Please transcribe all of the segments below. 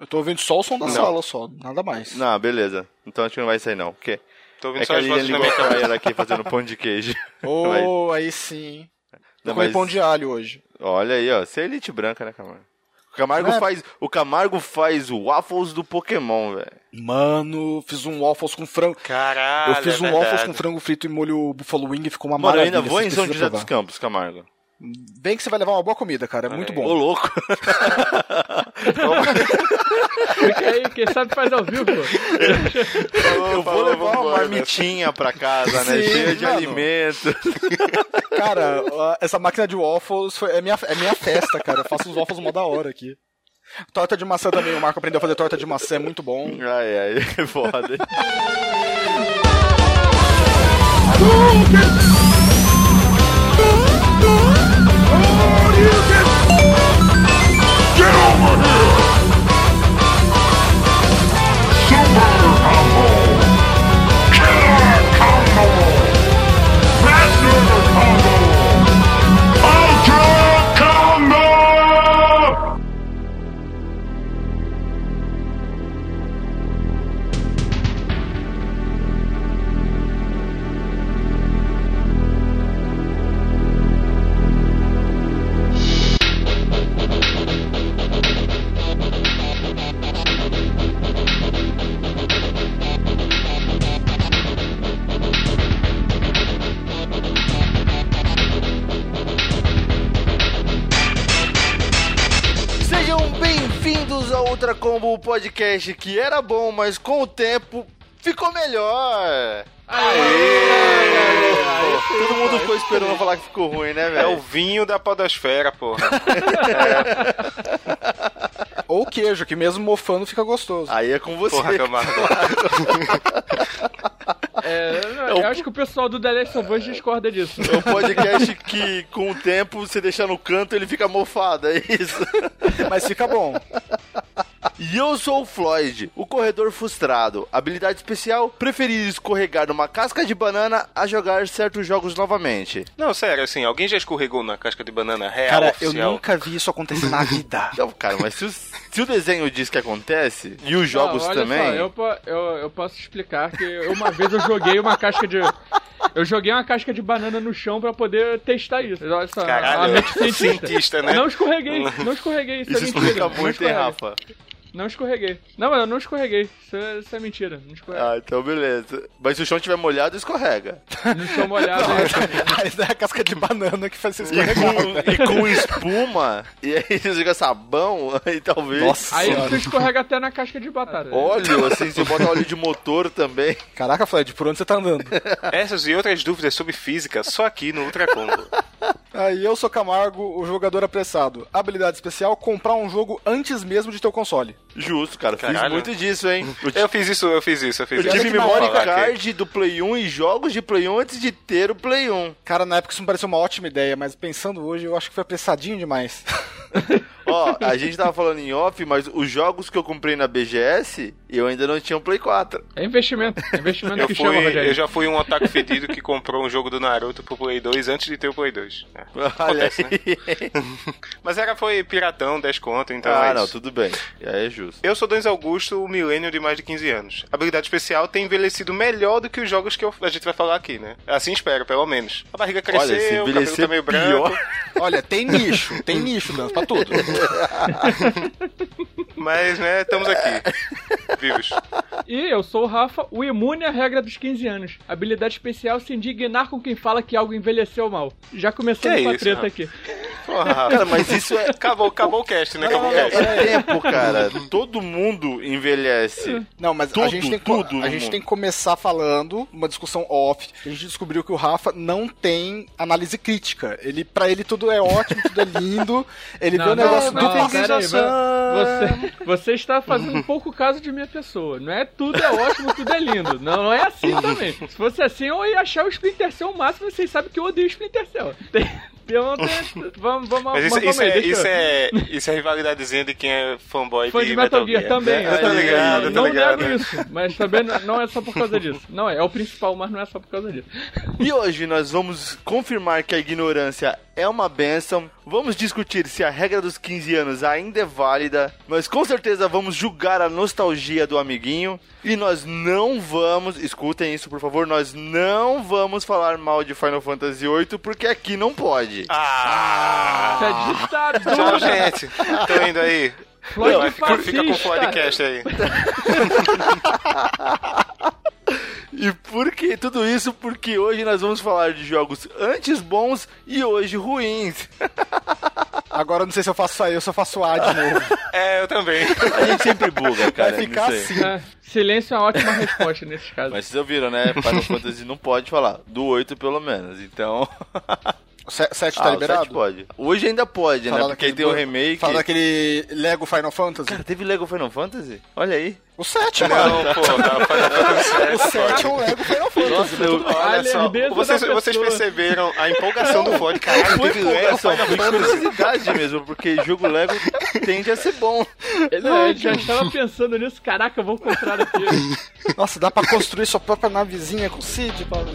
Eu tô ouvindo só o som da Não. sala, só, nada mais. Não, beleza. Então acho que não vai sair não. Porque Tô ouvindo é que só a as Lilian ligou pra ela aqui fazendo pão de queijo. Oh, aí sim. Não, mas- pão de alho hoje. Olha aí, ó. Você é elite branca, né, Camargo? O Camargo, é- faz, o Camargo faz o waffles do Pokémon, velho. Mano, fiz um waffles com frango. Caralho, eu fiz é um waffles com frango frito e molho buffalo wing e ficou uma Mano, eu maravilha. ainda vou em São José dos. Campos, Camargo. Bem que você vai levar uma boa comida, cara. É muito Ô, bom. louco. Fica aí, quem sabe faz ao vivo, pô. eu vou falou, levar uma marmitinha pra casa, né? Sim, Cheia de mano. alimento. Cara, essa máquina de waffles foi- é, minha, é minha festa, cara. Eu faço uns waffles mó da hora aqui. Torta de maçã também, o Marco aprendeu a fazer torta de maçã, é muito bom. Ai, ai, é foda. Someone Podcast, que era bom, mas com o tempo ficou melhor. Todo mundo ficou esperando eu falar que ficou ruim, né, É o velho? vinho da podosfera, porra. Ou queijo, que mesmo mofando fica gostoso. Aí é com você. Porra, Camargo. É, não, eu acho que o pessoal do The Last of Us discorda disso. É um podcast que, com o tempo, você deixar no canto, ele fica mofado, é isso? Mas fica bom. E eu sou o Floyd, o corredor frustrado. Habilidade especial: preferir escorregar numa casca de banana a jogar certos jogos novamente. Não, sério, assim, alguém já escorregou na casca de banana real Cara, eu oficial? nunca vi isso acontecer na vida. Não, cara, mas se o, se o desenho diz que acontece, e os jogos Não, olha também. Só, eu, eu, eu posso explicar que uma vez eu joguei uma casca de. Eu joguei uma casca de banana no chão pra poder testar isso. Olha só, a Caralho, mente cientista. cientista, né? Não escorreguei, não escorreguei, isso, Isso é mentira. muito, hein. Rafa? Não escorreguei. Não, eu não escorreguei. Isso é, isso é mentira. Não escorreguei. Ah, então beleza. Mas se o chão estiver molhado, escorrega. No chão molhado. é- Mas é a casca de banana que faz você E escorregar. com, e com espuma, e aí você joga sabão, aí talvez. Nossa Aí tu escorrega até na casca de batata. Óleo, assim, você bota óleo de motor também. Caraca, Fred, por onde você tá andando? Essas e outras dúvidas sobre física só aqui no Ultra Combo. Aí eu sou Camargo, o jogador apressado. Habilidade especial, comprar um jogo antes mesmo de ter o console. Justo, cara. Fiz Caralho. muito disso, hein? Eu, Eu fiz isso, eu fiz isso, eu fiz eu isso. tive memory card do Play 1 e jogos de Play 1 antes de ter o Play 1. Cara, na época isso me pareceu uma ótima ideia, mas pensando hoje, eu acho que foi apressadinho demais. Ó, a gente tava falando em off, mas os jogos que eu comprei na BGS, eu ainda não tinha um Play 4. É investimento. É investimento Eu, que fui, chama, Rogério. eu já fui um otaku fedido que comprou um jogo do Naruto pro Play 2 antes de ter o Play 2. É, Olha acontece, né? aí. Mas era, foi piratão, 10 conto, então ah, é não, isso. tudo bem. Aí é justo. Eu sou Danz Augusto, o milênio de mais de 15 anos. A habilidade especial tem envelhecido melhor do que os jogos que eu- a gente vai falar aqui, né? Assim espero, pelo menos. A barriga cresceu, Olha, se o cabelo tá meio branco. pior. Olha, tem nicho, tem nicho, Dan, pra tudo. Mas, né, estamos aqui. Vivos. E eu sou o Rafa, o imune à regra dos 15 anos. Habilidade especial se indignar com quem fala que algo envelheceu mal. Já começando Que com a isso, treta Rafa? aqui. Porra, Rafa. Cara, mas isso é. Acabou, acabou o cast, né? Acabou o É, cast. é tempo, cara. Todo mundo envelhece. Não, mas Tudo, a gente, tem que, tudo a gente mundo. tem que começar falando uma discussão off. A gente descobriu que o Rafa não tem análise crítica. Ele, pra ele tudo é ótimo, tudo é lindo. Ele vê o negócio não, dupla não, sensação. você, você está fazendo um pouco caso de minha pessoa. Não é tudo é ótimo, tudo é lindo. Não, não é assim também. Se fosse assim, eu ia achar o Splinter Cell o máximo. Vocês sabem que eu odeio o Splinter Cell. Vamos, vamos, Mas isso, vamos isso, aí, é, deixa isso, é, isso é rivalidadezinha de quem é fanboy Fã de Metal Gear também. Eu tô eu ligado, eu tô não ligado. nego isso, mas também não- não é só por causa disso. Não é, é o principal, mas não é só por causa disso. E hoje nós vamos confirmar que a ignorância é uma benção. Vamos discutir se a regra dos 15 anos ainda é válida. Nós com certeza vamos julgar a nostalgia do amiguinho. E nós não vamos, escutem isso por favor, nós não vamos falar mal de Final Fantasy VIII porque aqui não pode. Ah! É ditadura. Tchau, gente. Tô indo aí. Floyd Vai, fica, fica com o podcast aí. E tudo isso? Porque hoje nós vamos falar de jogos antes bons e hoje ruins. Agora eu não sei se eu faço se eu faço A de novo. É, eu também. A gente sempre buga, cara. Vai ficar assim. É, silêncio é uma ótima resposta nesses casos. Mas vocês ouviram, né? Final Fantasy não pode falar. Do 8 pelo menos. Então. O 7 tá Ah, o 7 liberado? pode. Hoje ainda pode, né? Porque tem o remake. Fala daquele Lego Final Fantasy. Cara, teve Lego Final Fantasy? Olha aí. O 7, mano. Não, pô, Fantasy O 7 é um Lego Final Fantasy. Nossa, eu- Olha só, vocês, da vocês perceberam a empolgação do Floyd. Caralho, Foi teve Lego Final Fantasy. curiosidade mesmo, porque jogo Lego tende a ser bom. Ele, ele já estava pensando nisso, caraca, eu vou comprar aqui. Nossa, dá pra construir sua própria navezinha com o Cid, Paulo.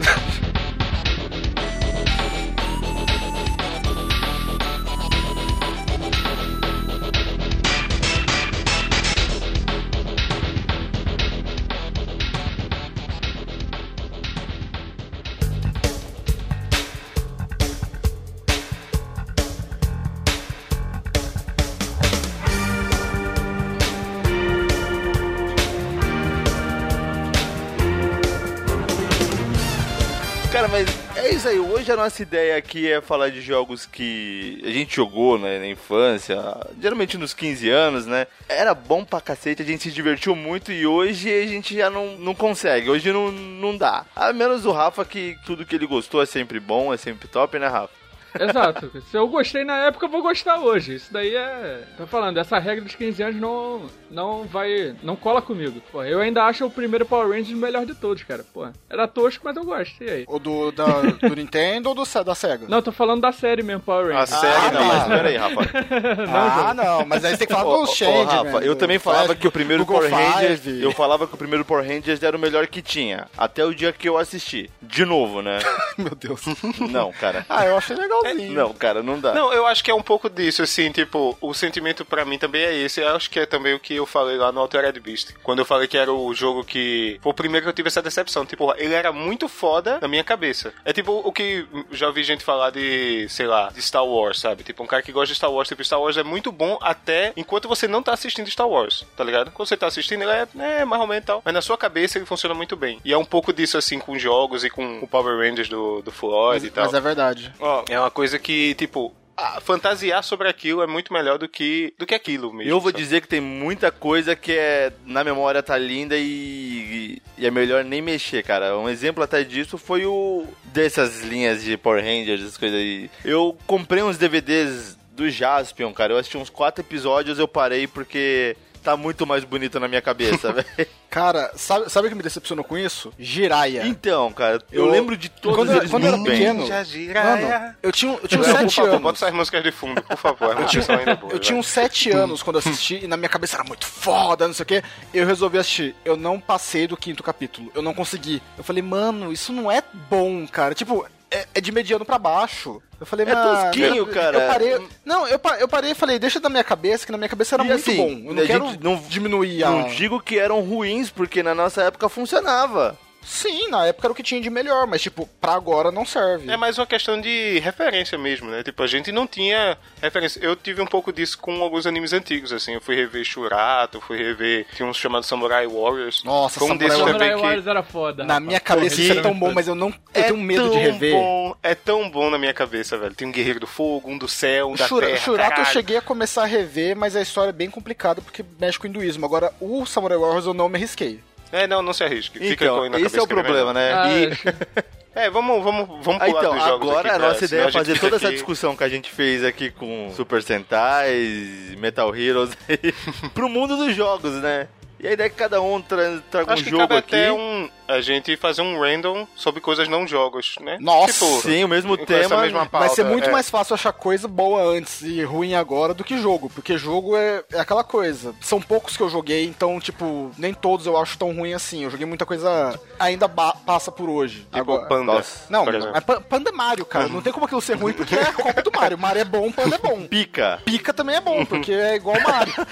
Isso aí. Hoje a nossa ideia aqui é falar de jogos que a gente jogou né, na infância, geralmente nos 15 anos, né? Era bom pra cacete, a gente se divertiu muito e hoje a gente já não, não consegue. Hoje não, não dá. A menos o Rafa, que tudo que ele gostou é sempre bom, é sempre top, né, Rafa? Exato. Se eu gostei na época, eu vou gostar hoje. Isso daí é. Tô falando, essa regra dos 15 anos não, não vai. não cola comigo. Pô, eu ainda acho o primeiro Power Rangers o melhor de todos, cara. Pô, era tosco, mas eu gosto. E aí? O do, da, do Nintendo ou do, da SEGA? Não, eu tô falando da série mesmo, Power A Rangers. série Ah, não, não, mas peraí, Rafa. ah, não, mas aí você tem que falar Ô, do ô, Change, Rafa, eu também falava Flash, que o primeiro Google Power Rangers. Five. Eu falava que o primeiro Power Rangers era o melhor que tinha. Até o dia que eu assisti. De novo, né? Meu Deus. Não, cara. Ah, eu achei legalzinho. Não, cara, não dá. Não, eu acho que é um pouco disso, assim, tipo, o sentimento pra mim também é esse. Eu acho que é também o que eu falei lá no Altered Beast. Quando eu falei que era o jogo que. Foi o primeiro que eu tive essa decepção. Tipo, ele era muito foda na minha cabeça. É tipo o que já ouvi gente falar de, sei lá, de Star Wars, sabe? Tipo, um cara que gosta de Star Wars, tipo, Star Wars é muito bom até enquanto você não tá assistindo Star Wars, tá ligado? Quando você tá assistindo, ele é, é mais ou menos tal. Mas na sua cabeça ele funciona muito bem. E é um pouco disso, assim, com jogos e com o Power Rangers do, do Floyd Mas, e tal. mas é verdade. Ó, é uma coisa que, tipo, fantasiar sobre aquilo é muito melhor do que, do que aquilo mesmo. Eu vou sabe? dizer que tem muita coisa que é na memória tá linda e, e é melhor nem mexer, cara. Um exemplo até disso foi o dessas linhas de Power Rangers, essas coisas aí. Eu comprei uns DVDs do Jaspion, cara. Eu assisti uns quatro episódios, eu parei porque tá muito mais bonito na minha cabeça, velho. Cara, sabe, sabe o que me decepcionou com isso? Jiraya. Então, cara, eu, Eu- lembro de todos quando eu- eles quando eu era muito bem. pequeno-. Mano, eu tinha, eu tinha uns Não, por 7 favor, anos. bota essas músicas de fundo, por favor. Eu tinha, ainda boa, Eu tinha uns 7 anos quando eu assisti e na minha cabeça era muito foda, não sei o que. Eu resolvi assistir. Eu não passei do quinto capítulo. Eu não consegui. Eu falei, mano, isso não é bom, cara. Tipo, é, é de mediano pra baixo. Eu falei, É tosquinho, cara. Eu parei. Não, eu, eu parei e falei, deixa da minha cabeça, que na minha cabeça era E muito assim, bom. Eu não a quero gente não- diminuir a. Não digo que eram ruins, porque na nossa época funcionava. Sim, na época era o que tinha de melhor, mas tipo, pra agora não serve. É mais uma questão de referência mesmo, né? Tipo, a gente não tinha referência. Eu tive um pouco disso com alguns animes antigos, assim. Eu fui rever Shurato, fui rever. Tinha uns chamados Samurai Warriors. Nossa, um Samurai que. Warriors era foda. Na rapaz. minha cabeça isso é tão bom, mas eu não. Eu É tenho medo de tão rever. Bom, é tão bom na minha cabeça, velho. Tem um guerreiro do fogo, um do céu, um da Shura- terra. Shurato eu cheguei a começar a rever, mas a história é bem complicada porque mexe com o hinduísmo. Agora, o Samurai Warriors eu não me arrisquei. É, não, não se arrisque. Fica Então, com na esse cabeça é o vai problema, né? Ah, E- acho- É, vamos, vamos, vamos Ah, pular então, dos jogos agora aqui, a pra- nossa senão ideia é fazer fica toda essa aqui- discussão que a gente fez aqui com Super Sentais, Metal Heroes, pro mundo dos jogos, né? E a ideia é que cada um tra traga Acho um jogo aqui. até um, a gente fazer um random sobre coisas não jogos, né? Nossa! Tipo, Sim, o mesmo tema. mesma Vai ser pauta, muito é. mais fácil achar coisa boa antes e ruim agora do que jogo, porque jogo é, é aquela coisa. São poucos que eu joguei, então, tipo, nem todos eu acho tão ruim assim. Eu joguei muita coisa ainda passa por hoje. Tipo agora. Panda. Nossa. Não, não, é Pa- Panda é Mario, cara. Não tem como aquilo ser ruim porque é a cópia do Mario. Mario é bom, Panda é bom. Pica. Pica também é bom, porque é igual Mario.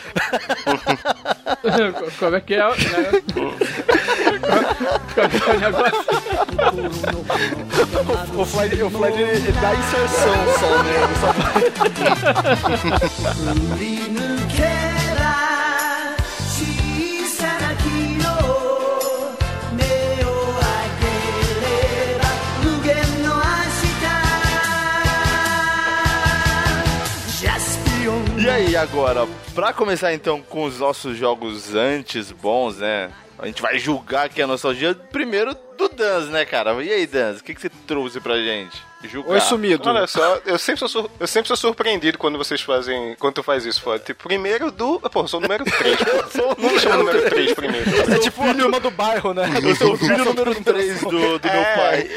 Como é que é? né? o, o Floyd, o ele dá inserção só, né? Ele só vai. E aí, agora, pra começar então com os nossos jogos antes bons, né? A gente vai julgar aqui a nostalgia primeiro do Dans, né, cara? E aí, Dans, o que, que você trouxe pra gente? Julgar. Oi, sumido. Olha só, eu sempre, sou, sur- eu sempre sou surpreendido quando vocês fazem. Quando tu faz isso, foda. Tipo, primeiro do. Pô, eu sou o número 3. Não me chama o número 3 primeiro. É tipo a turma do bairro, né? Eu sou o filho número 3 do, do meu É. pai.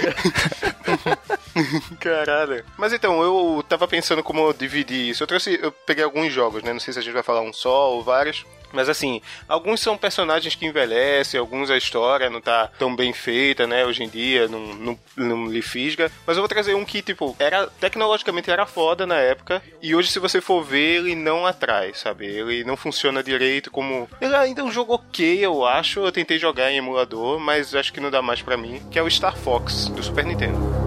Caralho. Mas então, eu tava pensando como eu dividi isso. Eu trouxe. Eu peguei alguns jogos, né? Não sei se a gente vai falar um só ou vários. Mas assim, alguns são personagens que envelhecem, alguns a história não tá tão bem feita, né? Hoje em dia, não, não, não lhe fisga. Mas eu vou trazer um que, tipo, era tecnologicamente era foda na época. E hoje, se você for ver, ele não atrai, sabe? Ele não funciona direito como. Ele ainda é um jogo ok, eu acho. Eu tentei jogar em emulador, mas acho que não dá mais pra mim. Que é o Star Fox, do Super Nintendo.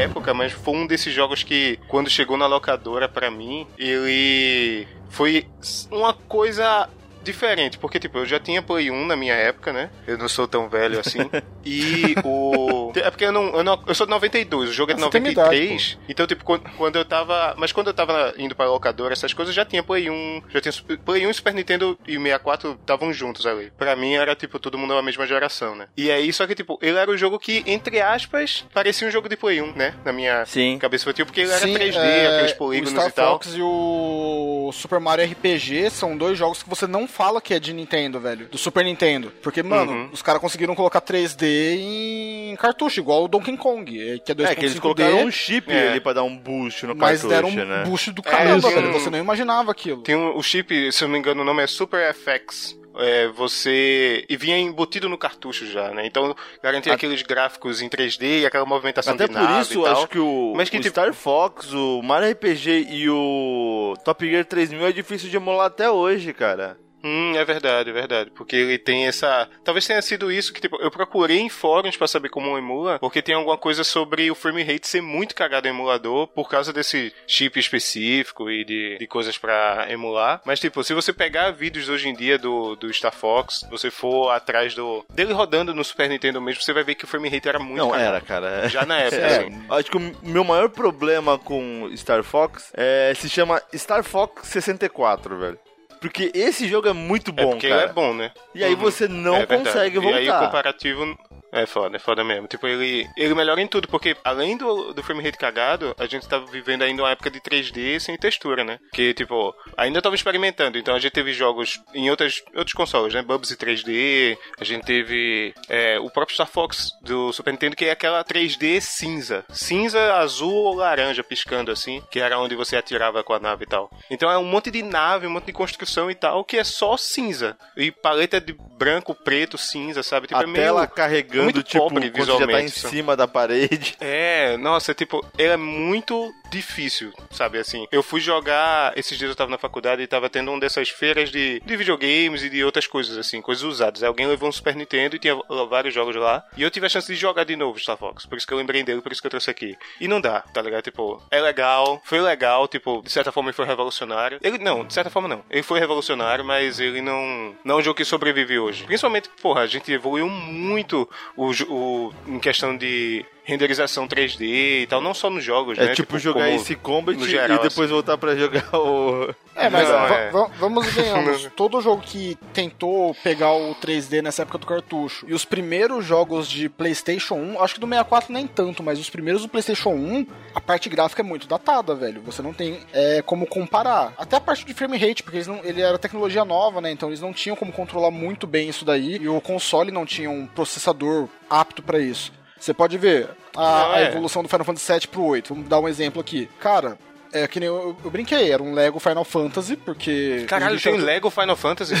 Época, mas foi um desses jogos que, quando chegou na locadora pra mim, ele foi uma coisa diferente, porque, tipo, eu já tinha Play 1 na minha época, né? Eu não sou tão velho assim. e o... É porque eu não, eu não... Eu sou de 92, o jogo é de Você tem minha idade, 93. então, tipo, quando, quando eu tava... Mas quando eu tava indo pra locadora, essas coisas, já tinha Play 1, já tinha... Play 1 e Super Nintendo e 64 estavam juntos ali. Pra mim, era, tipo, todo mundo da mesma geração, né? E aí, só que, tipo, ele era o jogo que, entre aspas, parecia um jogo de Play 1, né? Na minha Sim. cabeça foi tipo, porque ele era Sim, 3D, é, aqueles o polígonos Star e tal. Fox e o Super Mario RPG são dois jogos que você não fala que é de Nintendo, velho. Do Super Nintendo. Porque, mano, Uhum. os caras conseguiram colocar 3D em cartucho, igual o Donkey Kong, é, que é 2.5D. É, que eles colocaram um chip É. ali pra dar um boost no mas cartucho, deram um né? boost do caramba, tem velho. um- Você não imaginava aquilo. Tem um, o chip, se eu não me engano, o nome é Super FX. É, você. E vinha embutido no cartucho já, né? Então garantia A- aqueles gráficos em 3D e aquela movimentação Até de por nave isso, e tal. acho que o, Mas que, o tipo- Star Fox, o Mario RPG e o Top Gear 3000 é difícil de emular até hoje, cara. Hum, é verdade, é verdade. Porque ele tem essa. Talvez tenha sido isso que, tipo, eu procurei em fóruns pra saber como emula, porque tem alguma coisa sobre o frame rate ser muito cagado em emulador por causa desse chip específico e de, de coisas pra emular. Mas, tipo, se você pegar vídeos hoje em dia do, do Star Fox, você for atrás do. dele rodando no Super Nintendo mesmo, você vai ver que o frame rate era muito Não, cagado. era, cara. Já na época, É, assim. acho que o meu maior problema com Star Fox é, se chama Star Fox 64, velho. Porque esse jogo é muito É bom, porque cara. ele é bom, né? E aí Uhum. você não É verdade. consegue E aí o voltar. comparativo é foda, é foda mesmo. Tipo, ele, ele melhora em tudo, porque além do, do frame rate cagado, a gente tava vivendo ainda uma época de 3D sem textura, né? Que, tipo, ainda tava experimentando. Então a gente teve jogos em outras, outros consoles, né? Bubsy 3D, a gente teve é, o próprio Star Fox do Super Nintendo, que é aquela 3D cinza. Cinza, azul ou laranja piscando assim, que era onde você atirava com a nave e tal. Então é um monte de nave, um monte de construção e tal, que é só cinza. E paleta de branco, preto, cinza, sabe? Tipo, A é meio- tela carregando, muito tipo, pobre quando já tá em visualmente, cima da parede. É, nossa, tipo, ele é muito difícil, sabe, assim. Eu fui jogar, esses dias eu tava na faculdade e tava tendo uma dessas feiras de, de videogames e de outras coisas, assim, coisas usadas. Aí Alguém levou um Super Nintendo e tinha vários jogos lá, e eu tive a chance de jogar de novo Star Fox, por isso que eu lembrei dele, por isso que eu trouxe aqui. E não dá, tá ligado? Tipo, é legal, foi legal, tipo, de certa forma ele foi revolucionário. Ele, não, de certa forma não. Ele foi revolucionário, mas ele não, não é um jogo que sobrevive hoje. Principalmente, porra, a gente evoluiu muito o, o, em questão de renderização 3D e tal, não só nos jogos, É né? tipo, jogar como esse Combat no e geral, depois voltar pra jogar o. É, mas Não, é. va- vamos venhamos. Todo jogo que tentou pegar o 3D nessa época do cartucho e os primeiros jogos de PlayStation 1, acho que do 64 nem tanto, mas os primeiros do PlayStation 1, a parte gráfica é muito datada, velho. Você não tem é, como comparar. Até a parte de frame rate, porque eles não, ele era tecnologia nova, né? Então eles não tinham como controlar muito bem isso daí e o console não tinha um processador apto pra isso. Você pode ver a, Não, a é. evolução do Final Fantasy VII pro 8. Vamos dar um exemplo aqui. Cara, é que nem eu, eu brinquei, era um Lego Final Fantasy, porque. Caralho, tem bichos- Lego Final Fantasy?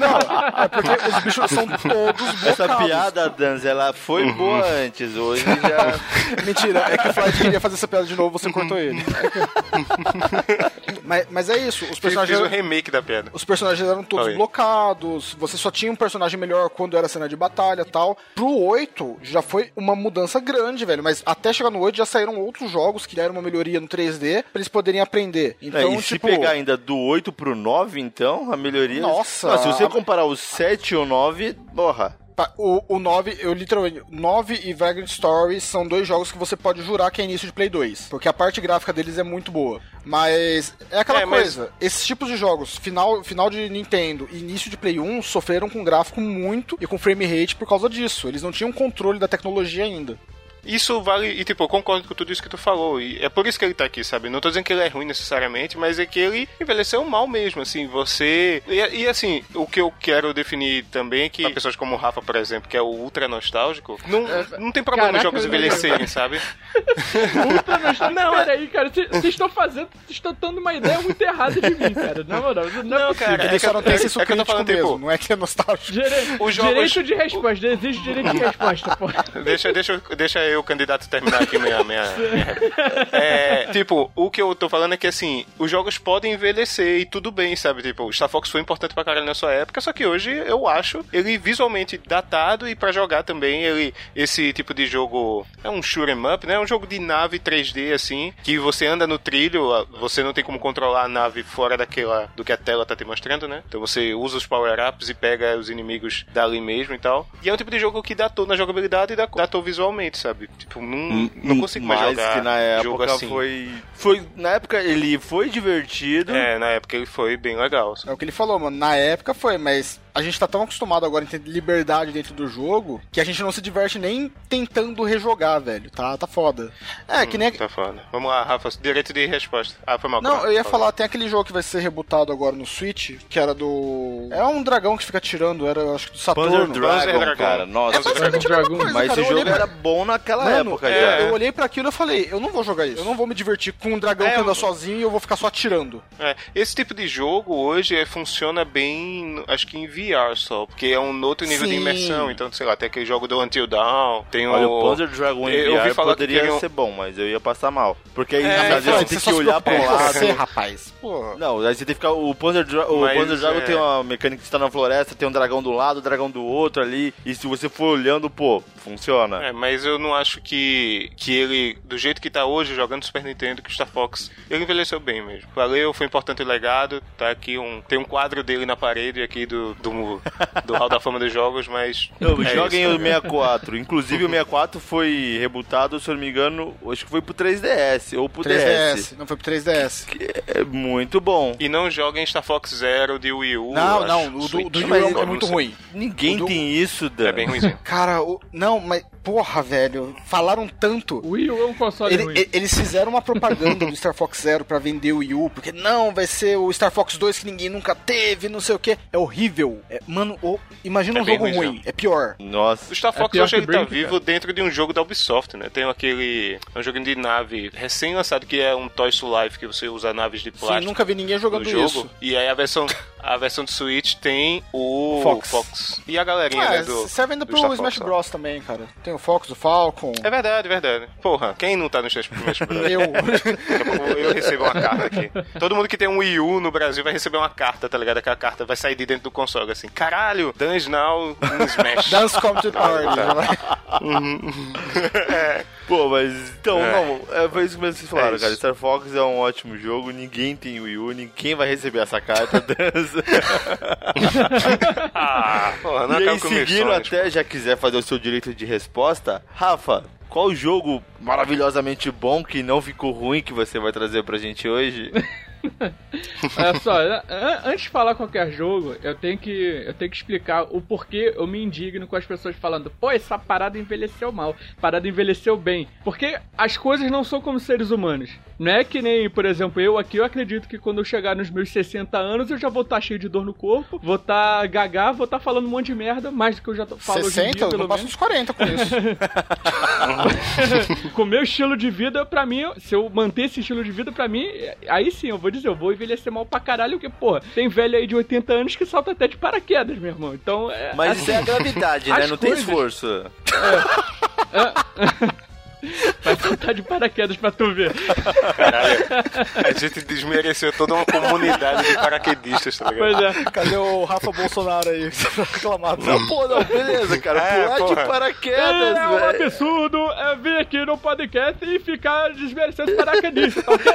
Não, é porque os bichos são todos Essa blocados. piada, Danz, ela foi boa antes, hoje já. Mentira, é que o Flight queria fazer essa piada de novo, você cortou ele. mas, mas é isso, os Fiz personagens. o remake da piada. Os personagens eram todos Oi. blocados, você só tinha um personagem melhor quando era cena de batalha e tal. Pro 8 já foi uma mudança grande, velho, mas até chegar no 8 já saíram outros jogos que deram uma melhoria no 3D pra eles poderem aprender. É, Então, e se tipo, pegar ainda do 8 pro 9, então, a melhoria. Nossa. Não, se você comparar o 7 e o 9, porra. O, o 9, eu literalmente. 9 e Vagrant Story são dois jogos que você pode jurar que é início de Play 2. Porque a parte gráfica deles é muito boa. Mas é aquela É, mas- coisa. Esses tipos de jogos, final, final de Nintendo e início de Play 1, sofreram com gráfico muito e com frame rate por causa disso. Eles não tinham controle da tecnologia ainda. Isso vale, e tipo, eu concordo com tudo isso que tu falou, e é por isso que ele tá aqui, sabe? Não tô dizendo que ele é ruim necessariamente, mas é que ele envelheceu mal mesmo, assim, você... E, e, assim, o que eu quero definir também é que pra pessoas como o Rafa, por exemplo, que é o ultra nostálgico, não, não tem problema os Caraca, jogos eu- envelhecerem, sabe? Nós estamos. Não, é- Peraí, cara, vocês estão fazendo. Vocês estão dando uma ideia muito errada de mim, cara. Na moral, não, Não, é possível. cara, Ele é só que, não tem é, senso é que eu tô falando, mesmo, tipo, não é que é nostálgico. Os jogos- Direito de resposta, existe direito de resposta, pô. Deixa, deixa, eu- deixa eu, candidato, terminar aqui minha. minha, minha- É, tipo, o que eu tô falando é que assim, os jogos podem envelhecer e tudo bem, sabe? Tipo, o Star Fox foi importante pra caralho na sua época, só que hoje eu acho ele visualmente datado e pra jogar também ele. Esse tipo de jogo é um shoot 'em up, né? É um jogo de nave 3D, assim, que você anda no trilho, você não tem como controlar a nave fora daquela do que a tela tá te mostrando, né? Então você usa os power-ups e pega os inimigos dali mesmo e tal. E é um tipo de jogo que datou na jogabilidade e da- datou visualmente, sabe? Tipo, não, não consigo mais mais jogar que na jogo época assim. foi. Foi. Na época ele foi divertido. É, na época ele foi bem legal. É o que ele falou, mano. Na época foi, mas a gente tá tão acostumado agora em ter liberdade dentro do jogo que a gente não se diverte nem tentando rejogar, velho. Tá, tá foda. É, que nem. Tá foda. Vamos lá, Rafa, direito de resposta. Ah, foi mal. Não, eu ia fala. falar, tem aquele jogo que vai ser rebutado agora no Switch, que era do. É um dragão que fica tirando, era acho que do Panzer Saturno. Dragon, Dragon. cara. Nossa, Panzer Dragon. Coisa, mas cara, esse jogo pra- era bom naquela Mano, época é, já. Eu olhei pra aquilo e eu falei, eu não vou jogar isso. Eu não vou me divertir com um dragão É, que anda eu- sozinho e eu vou ficar só atirando. É, esse tipo de jogo hoje é, funciona bem, acho que em VR só, porque é um outro nível de Sim. imersão. Então, sei lá, tem aquele jogo do Until Dawn, tem Olha, o. o Panzer Dragon em VR falar que poderia queriam- ser bom, mas eu ia passar mal. Porque aí, É, às vezes, então, você tem que olhar um com lado. você, rapaz. Pô. Não, aí você tem que ficar. O Panzer, Dra o Mas, Panzer Dragon é. tem uma mecânica que você tá na floresta, tem um dragão do lado, um dragão do outro ali. E se você for olhando, pô, funciona. É, mas eu não acho que, que ele, do jeito que tá hoje, jogando Super Nintendo, que o Star Fox, ele envelheceu bem mesmo. Valeu, foi importante o legado, tá aqui um, tem um quadro dele na parede aqui do, do, do Hall da Fama dos Jogos, mas... Não, é joguem isso, o 64. Inclusive o 64 foi rebutado, se eu não me engano, acho que foi pro 3DS ou pro 3DS, DS. não foi pro 3DS. É muito bom. E não joguem Star Fox Zero de Wii U. Não, não, o do, do Wii mas é, eu não muito ruim. Ninguém do- tem isso, Dan. É bem ruimzinho. Cara, o- não, mas porra, velho, falaram tanto. O Wii U é um console Ele- ruim. eles fizeram uma propaganda do Star Fox Zero pra vender o Wii U, porque não, vai ser o Star Fox 2 que ninguém nunca teve, não sei o que. É horrível. É- mano, o- imagina É um jogo ruim, ruim. É pior. Nossa. O Star É Fox hoje que ele tá vivo cara. dentro de um jogo da Ubisoft, né? Tem aquele. É um jogo de nave recém-lançado que é um Toys to Life, que você usa naves de Sim, plástico. nunca vi ninguém jogando jogo. isso. E aí a versão, a versão do Switch tem o Fox. Fox. E a galerinha, É, né? Do, serve ainda do pro Star Fox, Smash ó. Bros também, cara. Tem o Fox, o Falcon. É verdade, verdade. Porra, quem não tá no Smash Smash Bros? Eu. Eu recebo uma carta aqui. Todo mundo que tem um Wii U no Brasil vai receber uma carta, tá ligado? Aquela carta vai sair de dentro do console, assim. Caralho, Dance Now in Smash. Dance Come to Party. tá. Pô, mas então, É. não, é, foi isso mesmo que vocês falaram, É cara. Star Fox é um ótimo jogo, ninguém tem Wii U, ninguém vai receber essa carta dança. Ah, porra, não e aí, seguindo até, já quiser fazer o seu direito de resposta, Rafa, qual jogo maravilhosamente bom que não ficou ruim que você vai trazer pra gente hoje? Olha só, an- an- antes de falar qualquer jogo, eu tenho que eu tenho que explicar o porquê eu me indigno com as pessoas falando, pô, essa parada envelheceu mal, parada envelheceu bem. Porque as coisas não são como seres humanos. Não é que nem, por exemplo, eu aqui, eu acredito que quando eu chegar nos meus 60 anos, eu já vou estar cheio de dor no corpo, vou estar gaga, vou estar falando um monte de merda, mais do que eu já tô- falo hoje em 60, dia, eu pelo passo menos. uns 40 com isso. com o meu estilo de vida, pra mim, se eu manter esse estilo de vida, pra mim, aí sim, eu vou eu vou envelhecer mal pra caralho, porque, pô, tem velho aí de 80 anos que salta até de paraquedas, meu irmão. Então, é. Mas isso é a gravidade, né? Não tem coisas- esforço. Vai saltar de paraquedas pra tu ver. Caralho, a gente desmereceu toda uma comunidade de paraquedistas, tá ligado? Pois é. Cadê o Rafa Bolsonaro aí? reclamado. Não, pô, não, beleza, cara. É, Pular porra. de paraquedas, É um velho. absurdo é vir aqui no podcast e ficar desmerecendo paraquedistas, tá ok?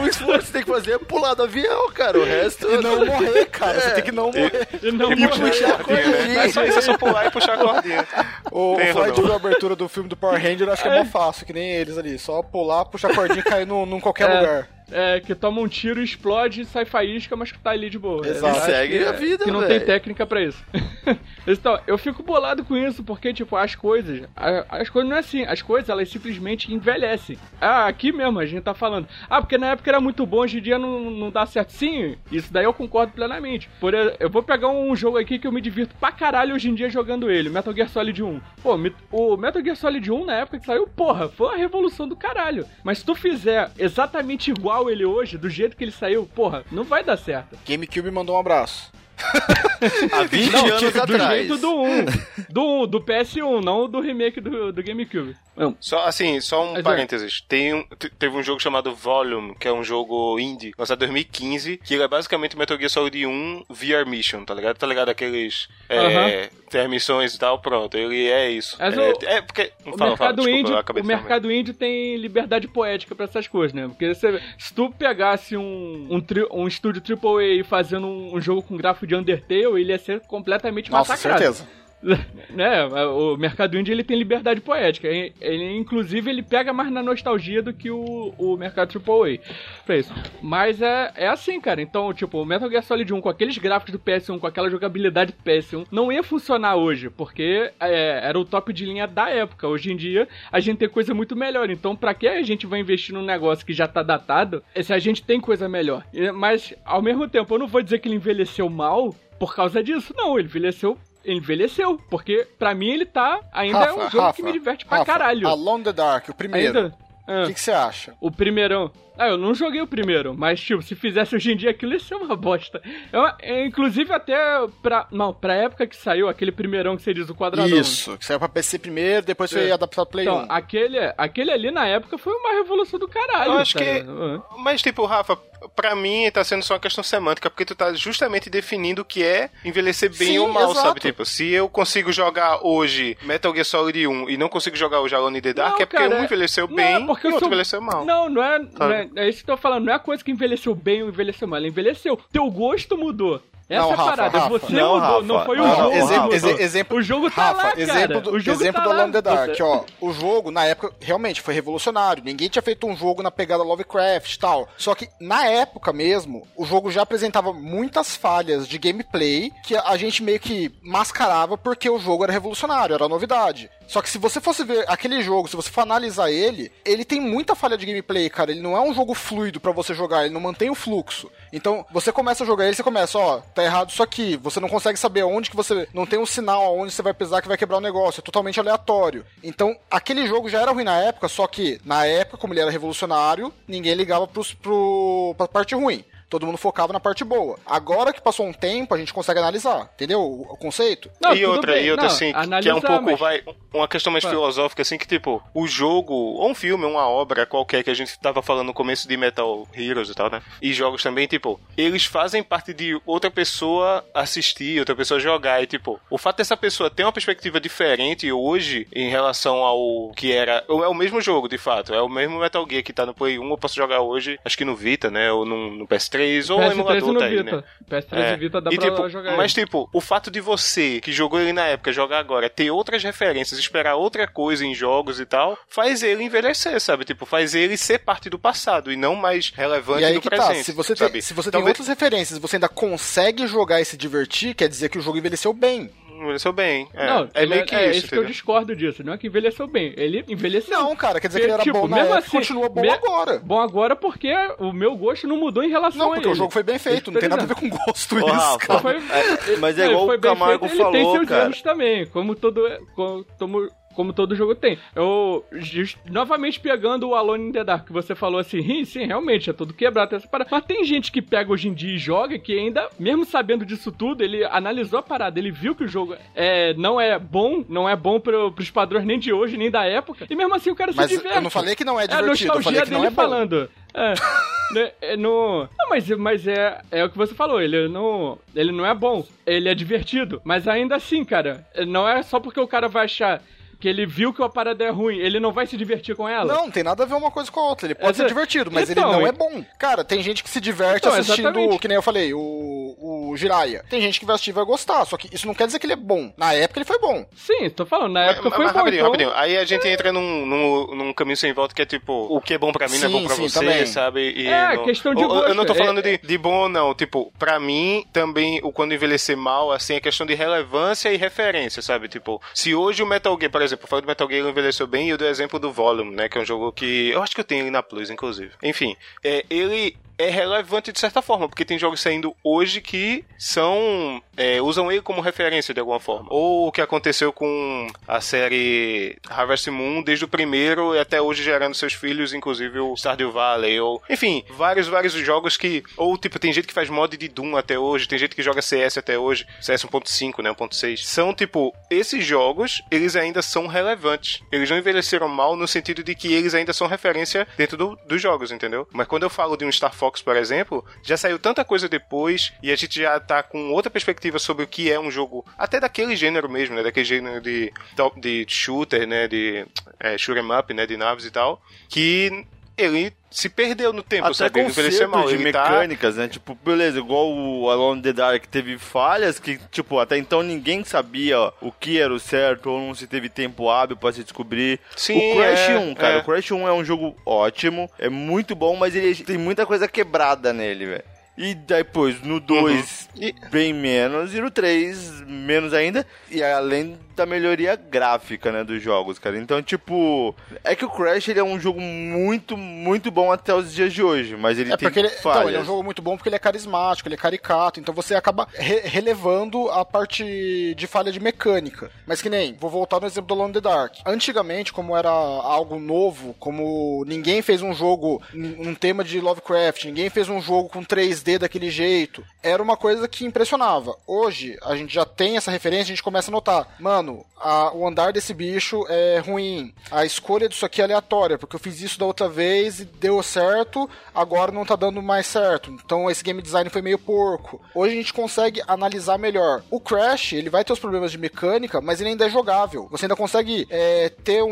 O esforço que você tem que fazer é pular do avião, cara. O resto. E não morrer, cara. Você tem que não morrer. E não E puxar morrer. a cordinha, né? Mas isso é só pular e puxar a cordinha. O, o Tem, viu a abertura do filme do Power Ranger, eu acho que é fácil, que nem eles ali. Só pular, puxar a cordinha e cair num, num qualquer É. lugar. É, que toma um tiro, explode, sai faísca, mas que tá ali de boa. Exato. Acho Segue que- a vida, Que não velho. tem técnica pra isso. então, eu fico bolado com isso, porque, tipo, as coisas. As coisas não é assim. As coisas, elas simplesmente envelhecem. Ah, aqui mesmo a gente tá falando. Ah, porque na época era muito bom, hoje em dia não, não dá certo. Sim, isso daí eu concordo plenamente. Por, e- eu vou pegar um jogo aqui que eu me divirto pra caralho hoje em dia jogando ele, Metal Gear Solid 1. Pô, o Metal Gear Solid 1 na época que saiu, porra, foi uma revolução do caralho. Mas se tu fizer exatamente igual ele hoje, do jeito que ele saiu, porra, não vai dar certo. GameCube mandou um abraço. Há 20 Não, anos tipo, do atrás. jeito do 1. Do 1, do PS1, não do remake do, do GameCube. Não. Só assim, só um Mas é. parênteses. Tem um, te- teve um jogo chamado Volume, que é um jogo indie, lançado em 2015, que ele é basicamente Metal Gear Solid 1 VR Mission, tá ligado? Tá ligado aqueles é, Aham. Tem as missões e tal, pronto. Ele é isso. Mas é, o- é porque O fala, fala, mercado, desculpa, índio, o mercado índio tem liberdade poética pra essas coisas, né? Porque você- se tu pegasse um, um, tri- um estúdio AAA fazendo um, um jogo com gráfico de Undertale, ele ia ser completamente Nossa, massacrado. certeza. né? O mercado indie ele tem liberdade poética. Ele, ele, inclusive, ele pega mais na nostalgia do que o, o mercado AAA. Pra isso. Mas é, é assim, cara. Então, tipo, o Metal Gear Solid 1 com aqueles gráficos do PS1, com aquela jogabilidade do PS1, não ia funcionar hoje, porque é, era o top de linha da época. Hoje em dia, a gente tem coisa muito melhor. Então, pra que a gente vai investir num negócio que já tá datado se a gente tem coisa melhor? Mas, ao mesmo tempo, eu não vou dizer que ele envelheceu mal por causa disso. Não, ele envelheceu envelheceu, porque pra mim ele tá. Ainda é um jogo que me diverte pra Rafa, caralho. Alone in the Dark, o primeiro. Ainda. Ah, O que que você acha? o primeirão. Ah, eu não joguei o primeiro, mas, tipo, se fizesse hoje em dia aquilo ia ser uma bosta. Eu, é, inclusive, até pra. Não, pra época que saiu aquele primeirão que você diz o quadradão. Isso, que saiu pra PC primeiro, depois foi É. adaptado pro Play Então, 1. aquele, aquele ali na época foi uma revolução do caralho. Eu acho tá que-? Ah. Mas, tipo, Rafa, pra mim tá sendo só uma questão semântica, porque tu tá justamente definindo o que é envelhecer bem Sim, ou mal, exato. sabe? Tipo, se eu consigo jogar hoje Metal Gear Solid 1 e não consigo jogar hoje Alone in the Dark, Não, é porque cara, um envelheceu não, bem porque e o outro seu- envelheceu mal. Não, não é, não é. É isso que eu tô falando. Não é a coisa que envelheceu bem ou envelheceu mal. Ela envelheceu. Teu gosto mudou. Essa Não, é a Rafa, parada. Rafa. Você Não, mudou. Rafa. Não foi o Não, jogo. exemplo, exe- exemplo, o jogo tá Rafa, lá, cara. exemplo do, o jogo exemplo tá do. Alone the Dark, Você- ó. O jogo, na época, realmente foi revolucionário. Ninguém tinha feito um jogo na pegada Lovecraft e tal. Só que, na época mesmo, o jogo já apresentava muitas falhas de gameplay que a gente meio que mascarava porque o jogo era revolucionário, era novidade. Só que se você fosse ver aquele jogo, se você for analisar ele, ele tem muita falha de gameplay, cara. Ele não é um jogo fluido pra você jogar, ele não mantém o fluxo. Então, você começa a jogar ele, você começa, ó, tá errado isso aqui. Você não consegue saber onde que você. Não tem um sinal aonde você vai pisar que vai quebrar o negócio. É totalmente aleatório. Então, aquele jogo já era ruim na época, só que, na época, como ele era revolucionário, ninguém ligava pros, pro, pra parte ruim. Todo mundo focava na parte boa. Agora que passou um tempo, a gente consegue analisar, entendeu? O, conceito? Não, e tudo outra, bem. e outra Não, assim, que é um pouco, mas- vai, uma questão mais Vai. filosófica, assim, que tipo, o jogo, ou um filme, uma obra qualquer que a gente tava falando no começo de Metal Heroes e tal, né? E jogos também, tipo, eles fazem parte de outra pessoa assistir, outra pessoa jogar, e tipo, o fato dessa pessoa ter uma perspectiva diferente hoje em relação ao que era, é o mesmo jogo, de fato, é o mesmo Metal Gear que tá no Play 1, eu posso jogar hoje, acho que no Vita, né? Ou no, no PS3, ou no PS3 emulador tá aí, Vita. né? PS3 É. e Vita dá E, pra tipo, jogar Mas, ele. tipo, o fato de você, que jogou ele na época, jogar agora, ter outras referências, esperar outra coisa em jogos e tal, faz ele envelhecer, sabe? Tipo, faz ele ser parte do passado e não mais relevante E aí no que presente. tá, se você tem, sabe? se você tem outras referências e você ainda consegue jogar e se divertir, quer dizer que o jogo envelheceu bem. Envelheceu bem. É, não, é meio que é, isso, que eu discordo disso. Não é que envelheceu bem. Ele envelheceu. Não, cara, quer dizer que ele era Tipo, bom na mesmo época assim, continua bom me- agora. Bom agora porque o meu gosto não mudou em relação Não, a porque ele. o jogo foi bem feito, não tem nada a ver com gosto isso, cara. Foi- É, mas é igual o Camargo feito, ele tem falou, seus cara. erros também, como todo, como, como, como todo jogo tem. Eu, just- novamente pegando o Alone in the Dark, que você falou assim, "Ih, sim, realmente, é tudo quebrado, essa parada. Mas tem gente que pega hoje em dia e joga, que ainda, mesmo sabendo disso tudo, ele analisou a parada, ele viu que o jogo é, não é bom, não é bom pro, pros padrões nem de hoje, nem da época, e mesmo assim o cara Mas se diverte. eu não falei que não é É a divertido, eu nostalgia falei que não dele é bom. falando. É. Né, é no... Não, mas, mas é, é o que você falou, ele não, ele não é bom, ele é divertido, mas ainda assim, cara, não é só porque o cara vai achar que ele viu que a parada é ruim, ele não vai se divertir com ela. Não, não tem nada a ver uma coisa com a outra. Ele pode Essa- ser divertido, mas Então, ele não e- é bom. Cara, tem gente que se diverte Então, assistindo, exatamente. que nem eu falei, o, o Jiraiya. Tem gente que vai assistir e vai gostar, só que isso não quer dizer que ele é bom. Na época ele foi bom. Sim, tô falando, na época Mas- foi mas bom, rapidinho, então... rapidinho. Aí a gente entra num, num, num caminho sem volta que é tipo, o que é bom pra mim não é Sim, bom pra sim, você, também. sabe? E É, não- questão de eu, eu não tô gosto, falando é- de, de bom ou não. Tipo, pra mim, também, o quando envelhecer mal, assim, é questão de relevância e referência, sabe? Tipo, se hoje o Metal Gear, por exemplo, falando do Metal Gear envelheceu bem, e eu dei o exemplo do Volume, né? Que é um jogo que. Eu acho que eu tenho ele na Plus, inclusive. Enfim, é, ele é relevante de certa forma, porque tem jogos saindo hoje que são. é, usam ele como referência de alguma forma. Ou o que aconteceu com a série Harvest Moon, desde o primeiro e até hoje gerando seus filhos, inclusive o Stardew Valley, ou. Enfim, vários, vários jogos que. Ou tipo, tem gente que faz mod de Doom até hoje, tem gente que joga CS até hoje, CS 1.5, né? 1.6. São tipo, esses jogos, eles ainda são relevantes. Eles não envelheceram mal no sentido de que eles ainda são referência dentro do- dos jogos, entendeu? Mas quando eu falo de um Star Fox, por exemplo, já saiu tanta coisa depois e a gente já tá com outra perspectiva sobre o que é um jogo, até daquele gênero mesmo, né? Daquele gênero de, de shooter, né? De é, shoot 'em up, né? De naves e tal, que ele se perdeu no tempo, Até sabe? Ele envelheceu mal. de ele tá- mecânicas, né? Tipo, beleza, igual o Alone in the Dark teve falhas que, tipo, até então ninguém sabia o que era o certo ou não se teve tempo hábil pra se descobrir. Sim, o Crash é, 1, cara, é. o Crash 1 é um jogo ótimo, é muito bom, mas ele tem muita coisa quebrada nele, velho. E depois, no 2, E- bem menos, e no 3, menos ainda, e além da melhoria gráfica, né, dos jogos, cara. Então, tipo, é que o Crash ele é um jogo muito, muito bom até os dias de hoje, mas ele É tem porque ele, falhas. então, ele é um jogo muito bom porque ele é carismático, ele é caricato, então você acaba re- relevando a parte de falha de mecânica. Mas que nem, vou voltar no exemplo do Alone in the Dark. Antigamente, como era algo novo, como ninguém fez um jogo, um tema de Lovecraft, ninguém fez um jogo com 3D daquele jeito, era uma coisa que impressionava. Hoje, a gente já tem essa referência, a gente começa a notar, mano, a- o andar desse bicho é ruim, a escolha disso aqui é aleatória, porque eu fiz isso da outra vez e deu certo, agora não tá dando mais certo. Então esse game design foi meio porco. Hoje a gente consegue analisar melhor. O Crash, ele vai ter os problemas de mecânica, mas ele ainda é jogável. Você ainda consegue é, ter um,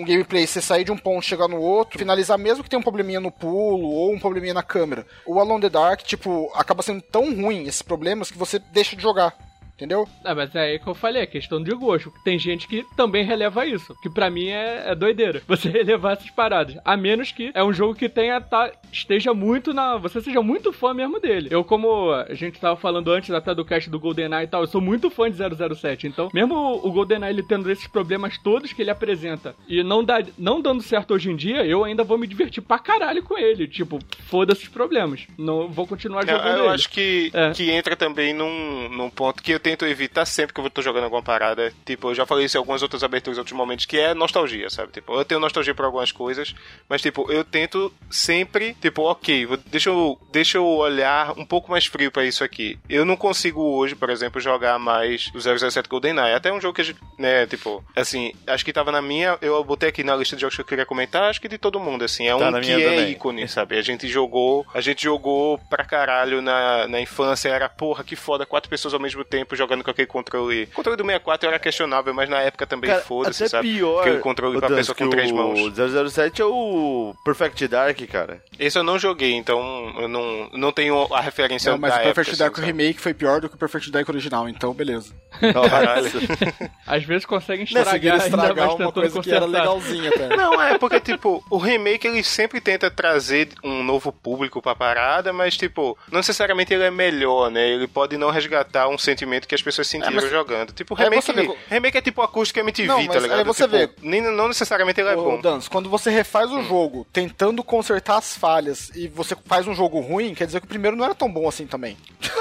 um gameplay, você sair de um ponto, chegar no outro, finalizar mesmo que tenha um probleminha no pulo ou um probleminha na câmera. O Alone the Dark, tipo, acaba sendo tão ruim esses problemas que você deixa de jogar. Entendeu? Ah, mas é aí que eu falei, é questão de gosto. Tem gente que também releva isso, que pra mim é, é doideira. Você relevar essas paradas. A menos que é um jogo que tenha tá, esteja muito na. Você seja muito fã mesmo dele. Eu, como a gente tava falando antes até do cast do GoldenEye e tal, eu sou muito fã de 007. Então, mesmo o GoldenEye ele tendo esses problemas todos que ele apresenta e não, dá, não dando certo hoje em dia, eu ainda vou me divertir pra caralho com ele. Tipo, foda-se os problemas. Não vou continuar Eu, jogando eu ele. acho que, É. que entra também num, num ponto que eu tenho tento evitar sempre que eu tô jogando alguma parada. Tipo, eu já falei isso em algumas outras aberturas em outros momentos, que é nostalgia, sabe? Tipo, eu tenho nostalgia por algumas coisas, mas, tipo, eu tento sempre, tipo, ok, vou- deixa eu, deixa eu olhar um pouco mais frio pra isso aqui. Eu não consigo hoje, por exemplo, jogar mais o 007 GoldenEye. Até um jogo que a gente, né, tipo, assim, acho que tava na minha, eu botei aqui na lista de jogos que eu queria comentar, acho que de todo mundo, assim, é Tá um que é também. ícone, sabe? A gente jogou, a gente jogou pra caralho na, na infância, era, porra, que foda, quatro pessoas ao mesmo tempo jogando com aquele controle. O controle do 64 era questionável, mas na época também foda-se, sabe? pior. Aquele controle pra Dan, pessoa com três o mãos. 007 é o Perfect Dark, cara. Esse eu não joguei, então eu não, não tenho a referência Não, mas da o Perfect época, Dark assim, sabe? Remake foi pior do que o Perfect Dark original, então beleza. Caralho. Às vezes conseguem estragar, ainda estragar mais uma coisa que era legalzinha até. Não, é porque, tipo, o remake ele sempre tenta trazer um novo público pra parada, mas, tipo, não necessariamente ele é melhor, né? Ele pode não resgatar um sentimento que as pessoas sentiram mas- jogando. Tipo, É, remake, remake é tipo acústica MTV, Não, tá ligado? aí você Tipo, vê. Nem, não necessariamente ele é bom. Dans, quando você refaz o jogo tentando consertar as falhas e você faz um jogo ruim, quer dizer que o primeiro não era tão bom assim também.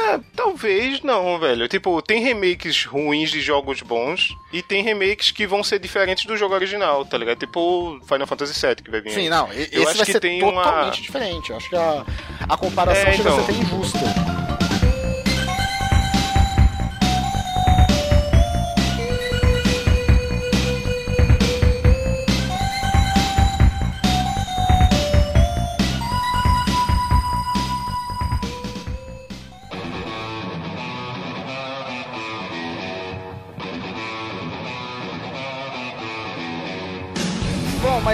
É, talvez não, velho. Tipo, tem remakes ruins de jogos bons e tem remakes que vão ser diferentes do jogo original, tá ligado? Tipo Final Fantasy VII que vai vir. Sim, aí. não, Eu esse acho vai que ser tem totalmente uma- diferente. Eu acho que a, a comparação É, chega a então. ser até injusta.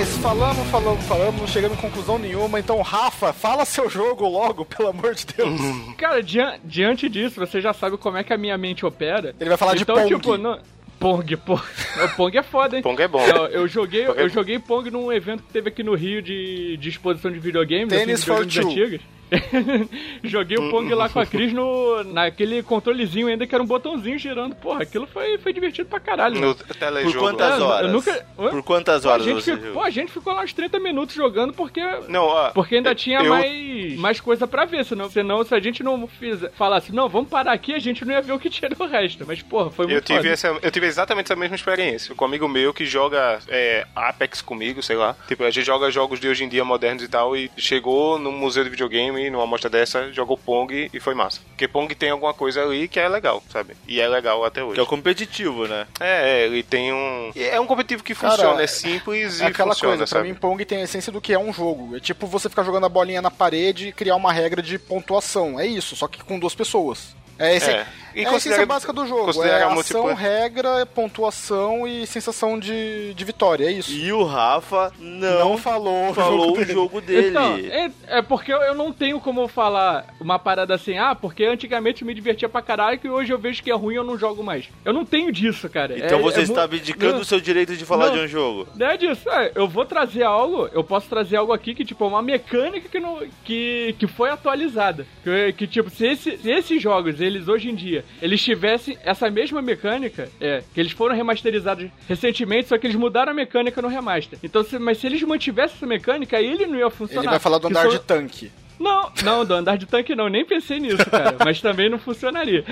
Mas falamos, falamos, falamos, não chegamos em conclusão nenhuma. Então, Rafa, fala seu jogo logo, pelo amor de Deus. Cara, dian- diante disso, você já sabe como é que a minha mente opera. Ele vai falar de então, Pong. tipo, não... Pong, pô. O Pong é foda, hein? Pong é bom. Eu, eu joguei, Pong é eu bom. joguei Pong num evento que teve aqui no Rio de, de exposição de videogames, Tennis assim, for two. antigos. joguei o Pong lá com a Cris no, naquele controlezinho ainda que era um botãozinho girando. Porra, aquilo foi, foi divertido pra caralho. No telejogo. Por quantas É, eu horas? nunca-? Por quantas Pô, a horas gente você ficou, pô, a gente ficou lá uns 30 minutos jogando porque Não, ó. porque ainda tinha eu- mais, mais coisa pra ver, senão, senão se a gente não fizer, falasse, não, vamos parar aqui, a gente não ia ver o que tinha no resto. Mas, porra, foi Eu muito tive, foda. essa, eu tive exatamente essa mesma experiência. Com um amigo meu que joga é, Apex comigo, sei lá. Tipo, a gente joga jogos de hoje em dia modernos e tal. E chegou num museu de videogame, numa amostra dessa, jogou Pong e foi massa. Porque Pong tem alguma coisa ali que é legal, sabe? E é legal até hoje. Que é o competitivo, né? É, é, ele tem um. É um competitivo que Cara, funciona, é simples É e aquela funciona, coisa, pra sabe? mim Pong tem a essência do que é um jogo. É tipo você ficar jogando a bolinha na parede e criar uma regra de pontuação. É isso, só que com duas pessoas. É, esse, É. é. E a essência básica do jogo. É ação, multiplayer. regra, pontuação e sensação de, de vitória. É isso. E o Rafa não, não falou, falou o jogo dele. Então, é, é porque eu, não tenho como falar uma parada assim, ah, porque antigamente eu me divertia pra caralho e hoje eu vejo que é ruim e eu não jogo mais. Eu não tenho disso, cara. Então É- você é está abdicando do seu direito de falar Não. de um jogo. Não é disso. É, eu vou trazer algo, eu posso trazer algo aqui que, tipo, é uma mecânica que, não, que, que foi atualizada. Que, que, tipo, se, esse- se esses jogos, eles hoje em dia, eles tivessem essa mesma mecânica, é, que eles foram remasterizados recentemente, só que eles mudaram a mecânica no remaster. Então, se, mas se eles mantivessem essa mecânica, aí ele não ia funcionar. Ele vai falar do andar de tanque. não, não, do andar de tanque não, nem pensei nisso, cara. mas também não funcionaria.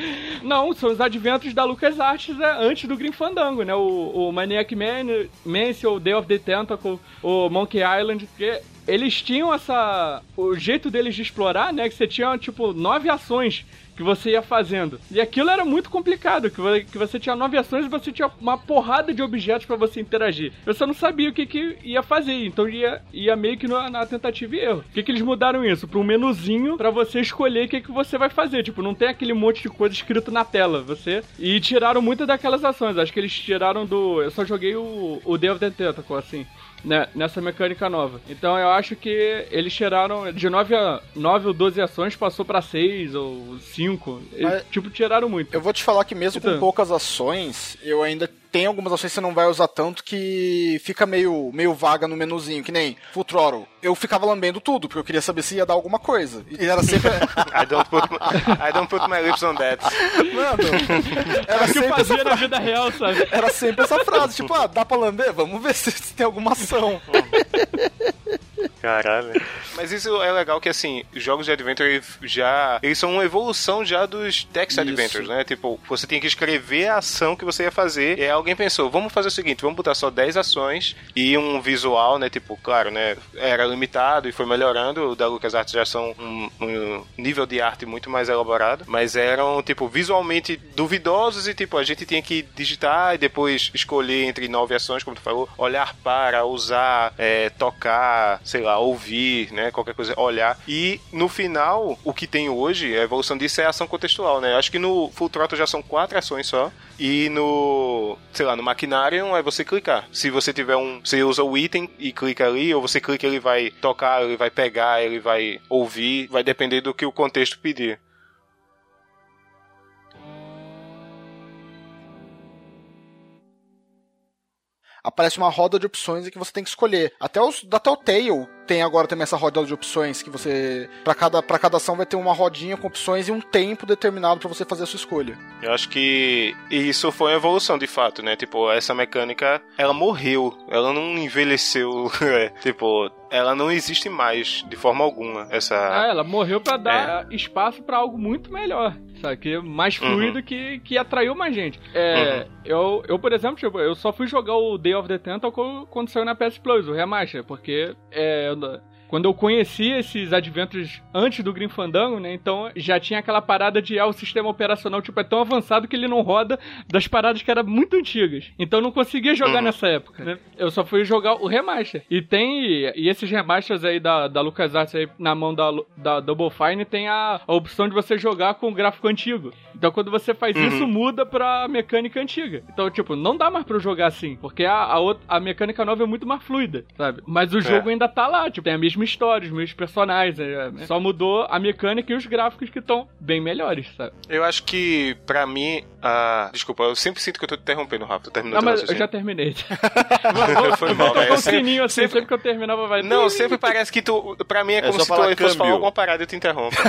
Não, são os adventos da LucasArts é, antes do Grim Fandango, né? O, o Maniac Man, Mansion, o Day of the Tentacle, o Monkey Island, porque eles tinham essa... O jeito deles de explorar, né? Que você tinha, tipo, nove ações que você ia fazendo. E aquilo era muito complicado, que que você tinha nove ações e você tinha uma porrada de objetos pra você interagir. Eu só não sabia o que, que ia fazer, então ia, ia meio que na, na tentativa e erro. O que, que eles mudaram isso? Pra um menuzinho pra você escolher o que, que você vai fazer. Tipo, não tem aquele monte de coisa escrito na tela. Você. E tiraram muitas daquelas ações. Acho que eles tiraram do. Eu só joguei o, o Day of the Tentacle, assim. Né, nessa mecânica nova. Então eu acho que eles tiraram de 9 a 9 ou 12 ações, passou pra 6 ou 5. Eles, tipo, tiraram muito. Eu vou te falar que mesmo com Então. poucas ações, eu ainda tenho algumas ações que você não vai usar tanto que fica meio, meio vaga no menuzinho, que nem Full Throttle. Eu ficava lambendo tudo, porque eu queria saber se ia dar alguma coisa. E era sempre. I don't put my, I don't put my lips on that. Mano, era o que sempre, essa, fazia na vida real, sabe? era sempre essa frase, tipo, ah, dá pra lamber? Vamos ver se, se tem alguma ação. Caralho. Mas isso é legal que, assim, os jogos de Adventure já. Eles são uma evolução já dos Text Isso. Adventures, né? Tipo, você tinha que escrever a ação que você ia fazer. E aí alguém pensou, vamos fazer o seguinte, vamos botar só 10 ações e um visual, né? Tipo, claro, né? Era limitado e foi melhorando. O da LucasArts já são um, um nível de arte muito mais elaborado. Mas eram, tipo, visualmente duvidosos e, tipo, a gente tinha que digitar e depois escolher entre nove ações, como tu falou, olhar para, usar, é, tocar, sei lá, ouvir, né? Qualquer coisa, olhar. E no final, o que tem hoje, a evolução disso é ação contextual, né? Acho que no Full Throttle já são quatro ações só. E no, sei lá, no Machinarium é você clicar. Se você tiver um. Você usa o item e clica ali, ou você clica, ele vai tocar, ele vai pegar, ele vai ouvir, vai depender do que o contexto pedir. aparece uma roda de opções em que você tem que escolher. Até os da Telltale tem agora também essa roda de opções que você para cada para cada ação vai ter uma rodinha com opções e um tempo determinado para você fazer a sua escolha. Eu acho que isso foi uma evolução de fato, né? Tipo, essa mecânica, ela morreu, ela não envelheceu, é, tipo, ela não existe mais de forma alguma. Essa Ah, ela morreu pra dar espaço pra algo muito melhor. Sabe? Que é mais fluido que, que atraiu mais gente. É, eu, eu, por exemplo, tipo, eu só fui jogar o Day of the Tentacle quando saiu na PS Plus, o remaster, porque é, eu- quando eu conheci esses adventures antes do Grim Fandango, né? Então já tinha aquela parada de ah, o sistema operacional tipo, é tão avançado que ele não roda das paradas que eram muito antigas. Então eu não conseguia jogar Uhum. nessa época, né? Eu só fui jogar o remaster. E tem. E esses remasters aí da, da LucasArts aí na mão da, da Double Fine tem a, a opção de você jogar com o gráfico antigo. Então quando você faz Uhum. isso, muda pra mecânica antiga. Então, tipo, não dá mais pra eu jogar assim. Porque a, a, outra- a mecânica nova é muito mais fluida, sabe? Mas o jogo ainda tá lá, tipo, tem a mesma história, os mesmos personagens. é, é, só mudou a mecânica e os gráficos que estão bem melhores, sabe? Eu acho que, pra mim, a. Desculpa, eu sempre sinto que eu tô te interrompendo, Rafa. Tu terminou Não, mas eu já terminei. Foi mal, velho. um Sempre- sininho assim, sempre que eu terminava vai... Não, sempre parece que tu. Pra mim é como só se tu falar fosse falar alguma parada e eu te interrompa.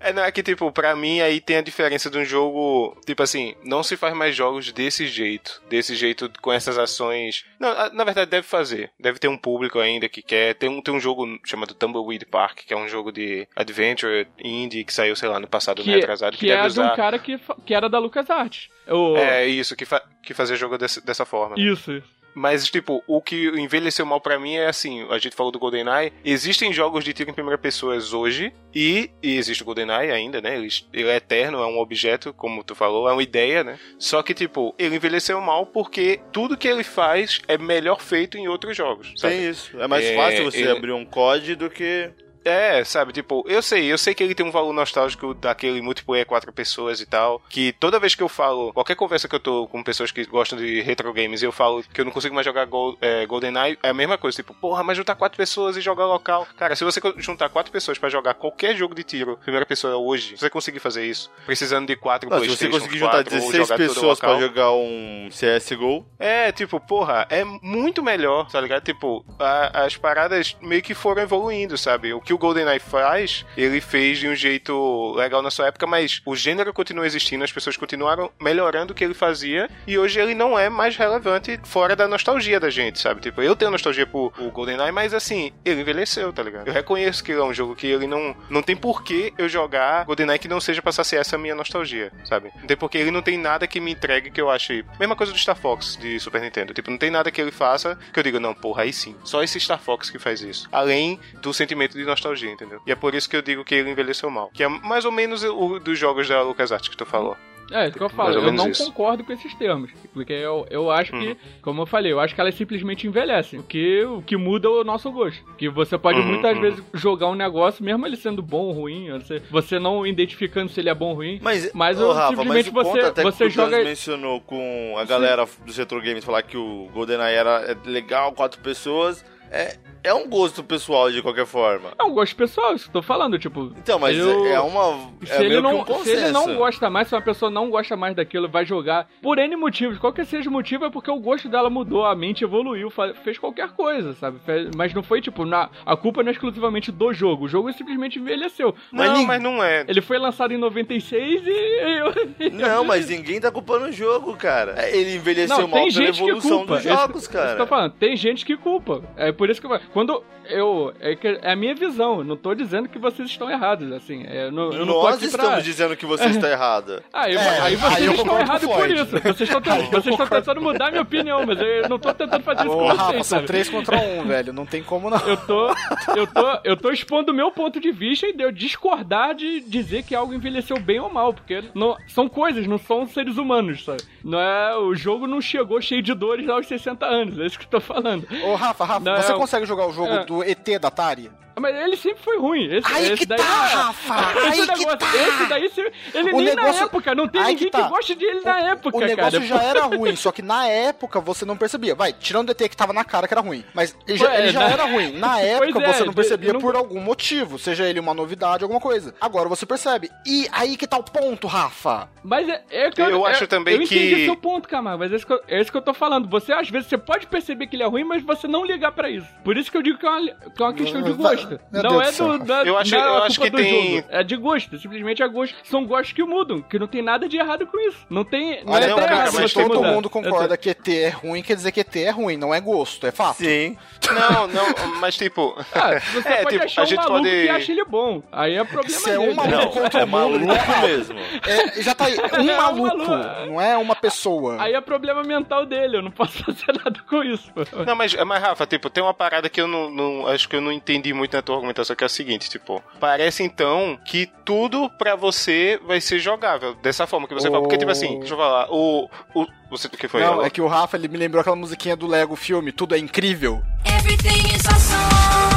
É, não, é que, tipo, pra mim aí tem a diferença de um jogo. Tipo assim, não se faz mais jogos desse jeito. Desse jeito, com essas ações. Não, na verdade, deve fazer. Deve ter um público ainda que quer. Tem um, tem um jogo chamado Tumbleweed Park, que é um jogo de adventure indie que saiu, sei lá, no passado que, meio atrasado. Que, que deve é de um usar. cara que, que era da LucasArts. O... É isso, que, fa que fazia jogo desse- dessa forma. Isso. Mas, tipo, o que envelheceu mal pra mim é assim: a gente falou do GoldenEye. Existem jogos de tiro em primeira pessoa hoje, e, e existe o GoldenEye ainda, né? Ele, ele é eterno, é um objeto, como tu falou, é uma ideia, né? Só que, tipo, ele envelheceu mal porque tudo que ele faz é melhor feito em outros jogos. Sabe? Tem isso. É mais É, fácil você ele- abrir um COD do que. É, sabe, tipo, eu sei, eu sei que ele tem um valor nostálgico daquele multiplayer quatro pessoas e tal, que toda vez que eu falo, qualquer conversa que eu tô com pessoas que gostam de retro games e eu falo que eu não consigo mais jogar Gol, é, GoldenEye, é a mesma coisa, tipo, porra, mas juntar quatro pessoas e jogar local. Cara, se você juntar quatro pessoas pra jogar qualquer jogo de tiro, primeira pessoa hoje, se você conseguir fazer isso, precisando de quatro Não, se você conseguir juntar 4 ou 16 jogar tudo pessoas pra local, jogar um CSGO, é, tipo, porra, é muito melhor, tá ligado? Tipo, a- as paradas meio que foram evoluindo, sabe? O que o GoldenEye faz, ele fez de um jeito legal na sua época, mas o gênero continua existindo, as pessoas continuaram melhorando o que ele fazia, e hoje ele não é mais relevante fora da nostalgia da gente, sabe? Tipo, eu tenho nostalgia por o GoldenEye, mas assim, ele envelheceu, tá ligado? Eu reconheço que ele é um jogo que ele não, não tem porquê eu jogar GoldenEye que não seja pra saciar essa minha nostalgia, sabe? Não tem porque ele não tem nada que me entregue que eu ache. Mesma coisa do Star Fox de Super Nintendo. Tipo, não tem nada que ele faça que eu diga, não, porra, aí sim. Só esse Star Fox que faz isso. Além do sentimento de nostalgia, entendeu? E é por isso que eu digo que ele envelheceu mal. Que é mais ou menos o dos jogos da LucasArts que tu falou. É, isso que eu falo. Eu não isso. concordo com esses termos. Porque eu, eu acho que, Uhum. como eu falei, eu acho que elas simplesmente envelhecem. O que, o que muda é o nosso gosto. Que você pode Uhum, muitas uhum. vezes jogar um negócio, mesmo ele sendo bom ou ruim, você, você não identificando se ele é bom ou ruim. Mas, Mas eu Rafa, simplesmente mas você- até você que o joga- Gus mencionou com a galera do Retro Games falar que o GoldenEye era é legal, quatro pessoas. É, é um gosto pessoal de qualquer forma. É um gosto pessoal, isso que eu tô falando, tipo. Então, mas eu- é uma. Se, é ele meio não, um se ele não gosta mais, se uma pessoa não gosta mais daquilo, vai jogar por N motivos, qualquer seja o motivo, é porque o gosto dela mudou, a mente evoluiu, fez qualquer coisa, sabe? Mas não foi tipo, na, a culpa não é exclusivamente do jogo, o jogo simplesmente envelheceu. Não, ninguém- mas não é. Ele foi lançado em 96 e. Não, mas ninguém tá culpando o jogo, cara. É, Ele envelheceu Não, mal tem pela gente que evolução culpa. dos Isso- jogos, eu tô cara. falando. Tem gente que culpa. É por isso que eu quando eu é, que é a minha visão. Não tô dizendo que vocês estão errados, assim. é, eu não, eu Nós estamos pra... dizendo que você está errada. Ah, eu- É, aí vocês aí eu estão errados por isso. Vocês estão tentando, vocês estão tentando mudar minha opinião, mas eu não tô tentando fazer isso Ô, com Rafa, vocês, são sabe? três contra um, velho. Não tem como não. Eu tô, eu tô, eu tô expondo o meu ponto de vista e de eu discordar de dizer que algo envelheceu bem ou mal, porque não, são coisas, não são seres humanos, sabe? Não é, o jogo não chegou cheio de dores aos 60 anos, é isso que eu tô falando. Ô, Rafa, Rafa, Não, você eu- consegue jogar o jogo É. do ET da Atari? Mas ele sempre foi ruim. Esse, Aí esse que daí tá, é- Rafa, esse aí que negócio, tá. Esse daí, se- ele O nem na negócio- época, não tem ninguém que que, tá. goste dele na época, O negócio cara. já era ruim, só que na época você não percebia. Vai, tirando o ET que tava na cara que era ruim. Mas ele já, Ué, ele já né? era ruim. Na Pois época é, você não percebia eu não- por algum motivo. Seja ele uma novidade, alguma coisa. Agora você percebe. E aí que tá o ponto, Rafa. Mas é, é que Eu é- acho também eu entendi que- seu ponto, Camargo, mas é isso, que eu, é isso que eu tô falando. Você, às vezes, você pode perceber que ele é ruim, mas você não ligar pra isso. Por isso que eu digo que é uma, que é uma questão de gosto. Meu não Deus é do da, Eu acho- não é eu acho que tem- jogo. É de gosto, simplesmente é gosto. São gostos que mudam, que não tem nada de errado com isso. Não tem. Não Olha, é não, cara, errado mas todo mudar. mundo concorda que ET é ruim, quer dizer que ET é ruim, não é gosto, é fato. Sim. Não, não, mas tipo. Ah, você É, pode tipo, achar a um gente maluco pode- que acha ele bom. Aí é problema Você é dele. um maluco Não, contra é o mundo. maluco mesmo. É, já tá aí, É, um é um maluco, maluco. não é uma pessoa. Aí é problema mental dele, eu não posso fazer nada com isso. Não, mas, mas Rafa, tipo, tem uma parada que eu não, não- Acho que eu não entendi muito na tua argumentação, que é o seguinte, tipo, parece então que tudo pra você vai ser jogável. Dessa forma que você fala. Porque, tipo assim, deixa eu falar, o. o você o que foi? Não, é que o Rafa, ele me lembrou aquela musiquinha do Lego filme, Tudo é Incrível. Everything is awesome.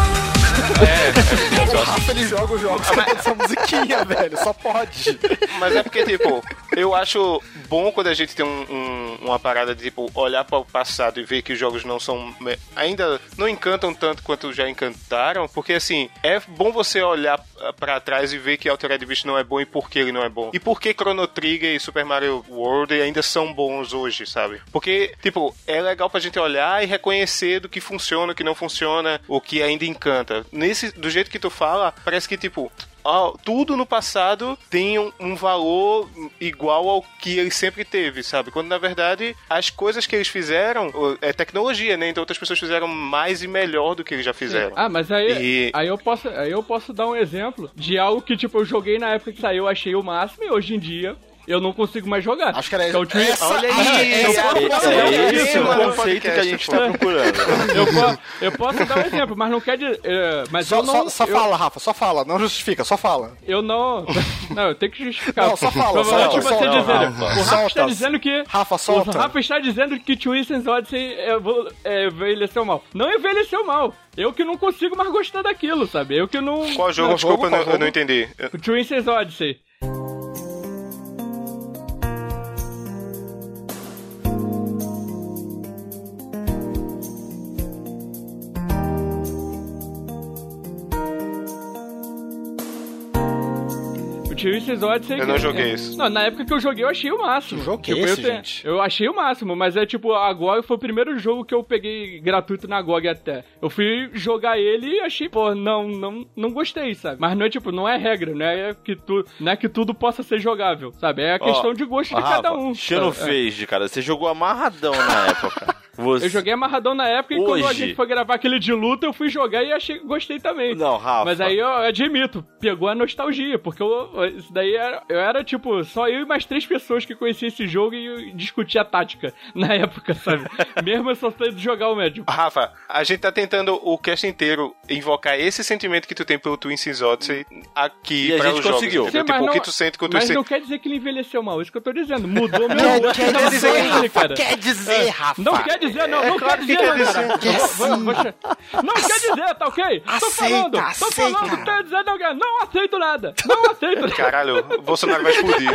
O Rafa, ele joga os jogos com essa musiquinha, velho, só pode. Mas é porque, tipo, eu acho bom quando a gente tem um- um- uma parada de, tipo, olhar para o passado e ver que os jogos não são. ainda não encantam tanto quanto já encantaram, porque, assim, é bom você olhar pra trás e ver que Altered Beast não é bom e por que ele não é bom. E por que Chrono Trigger e Super Mario World ainda são bons hoje, sabe? Porque, tipo, é legal pra gente olhar e reconhecer do que funciona, o que não funciona, o que ainda encanta. Nesse, do jeito que tu fala, parece que, tipo, tudo no passado tem um, um valor igual ao que ele sempre teve, sabe? Quando na verdade as coisas que eles fizeram é tecnologia, né? Então outras pessoas fizeram mais e melhor do que eles já fizeram. Ah, mas aí, E- aí, eu posso, aí eu posso dar um exemplo de algo que, tipo, eu joguei na época que saiu, achei o máximo, e hoje em dia eu não consigo mais jogar. Acho que era Que é o Twin- essa, Olha aí, essa é- eu posso é- dar um É é esse esse o conceito que a gente pô. tá procurando. eu, po- eu posso dar um exemplo, mas não quer dizer. é, mas Só, eu não. só, só eu, fala, Rafa, só fala, não justifica, só fala. Eu não. Não, eu tenho que justificar. Não, só fala, Provavelmente solta, você solta, dizendo. Rafa. o Rafa Solta. está dizendo que. Rafa, solta. O Rafa está dizendo que Twisted Odyssey é, é, envelheceu mal. Não envelheceu mal. Eu que não consigo mais gostar daquilo, sabe? Eu que não. Qual jogo? Não, Desculpa, eu não- eu não entendi. Twisted Odyssey. Odyssey. Eu não joguei é- isso. Não, na época que eu joguei, eu achei o máximo. Jogo que é eu, esse, tenho- gente? eu achei o máximo, mas é tipo, a GOG foi o primeiro jogo que eu peguei gratuito na GOG até. Eu fui jogar ele e achei, pô, não, não, não gostei, sabe? Mas não é tipo, não é regra, não é que, tu, não é que tudo possa ser jogável, sabe? É a questão de gosto de cada um. Sabe? É. fez, cara. Você jogou amarradão na época. Você... Eu joguei amarradão na época e quando a Hoje. gente foi gravar aquele de luta, eu fui jogar e achei gostei também. Não, Rafa. Mas aí eu admito, pegou a nostalgia, porque eu, isso daí era, eu era tipo, só eu e mais três pessoas que conheciam esse jogo e discutia a tática na época, sabe? Mesmo eu só tendo jogar o médio. Rafa, a gente tá tentando o cast inteiro invocar esse sentimento que tu tem pelo Twin Seas Odyssey aqui E a para gente os jogos, conseguiu. entendeu? Sim, Tipo, o que tu sente com o Twin mas não quer dizer que ele envelheceu mal, isso que eu tô dizendo. Mudou meu Quer, gosto quer dizer, série, Rafa, cara. quer dizer, Rafa. Não quer dizer dizer, não, não quer que dizer, não, cara. Não quer dizer, tá ok? Tô Aceita, falando, tô falando, não quer dizer, não quer. Não aceito nada, não aceito nada. Caralho, o Bolsonaro vai explodir.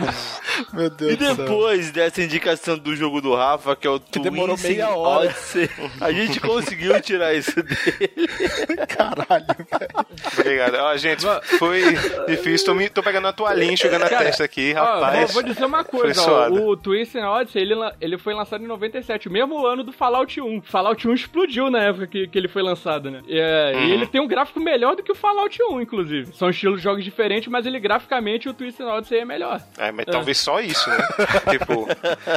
Meu Deus E do céu. depois dessa indicação do jogo do Rafa, que é o que demorou meia hora. Odyssey, a gente conseguiu tirar isso dele. Caralho, velho. Obrigado. Ó, gente, foi difícil. Tô, me, tô pegando a toalhinha, enxugando a Cara, testa aqui, Ó, rapaz. vou, vou dizer uma coisa, ó, o Twisted Odyssey, ele, ele foi lançado em 97, o mesmo ano do Fallout 1. Fallout 1 explodiu na época que, que ele foi lançado, né? E, é, Uhum. e ele tem um gráfico melhor do que o Fallout 1, inclusive. São estilos de jogos diferentes, mas ele graficamente o Twisted Odyssey é melhor. É, mas talvez só isso, né? tipo,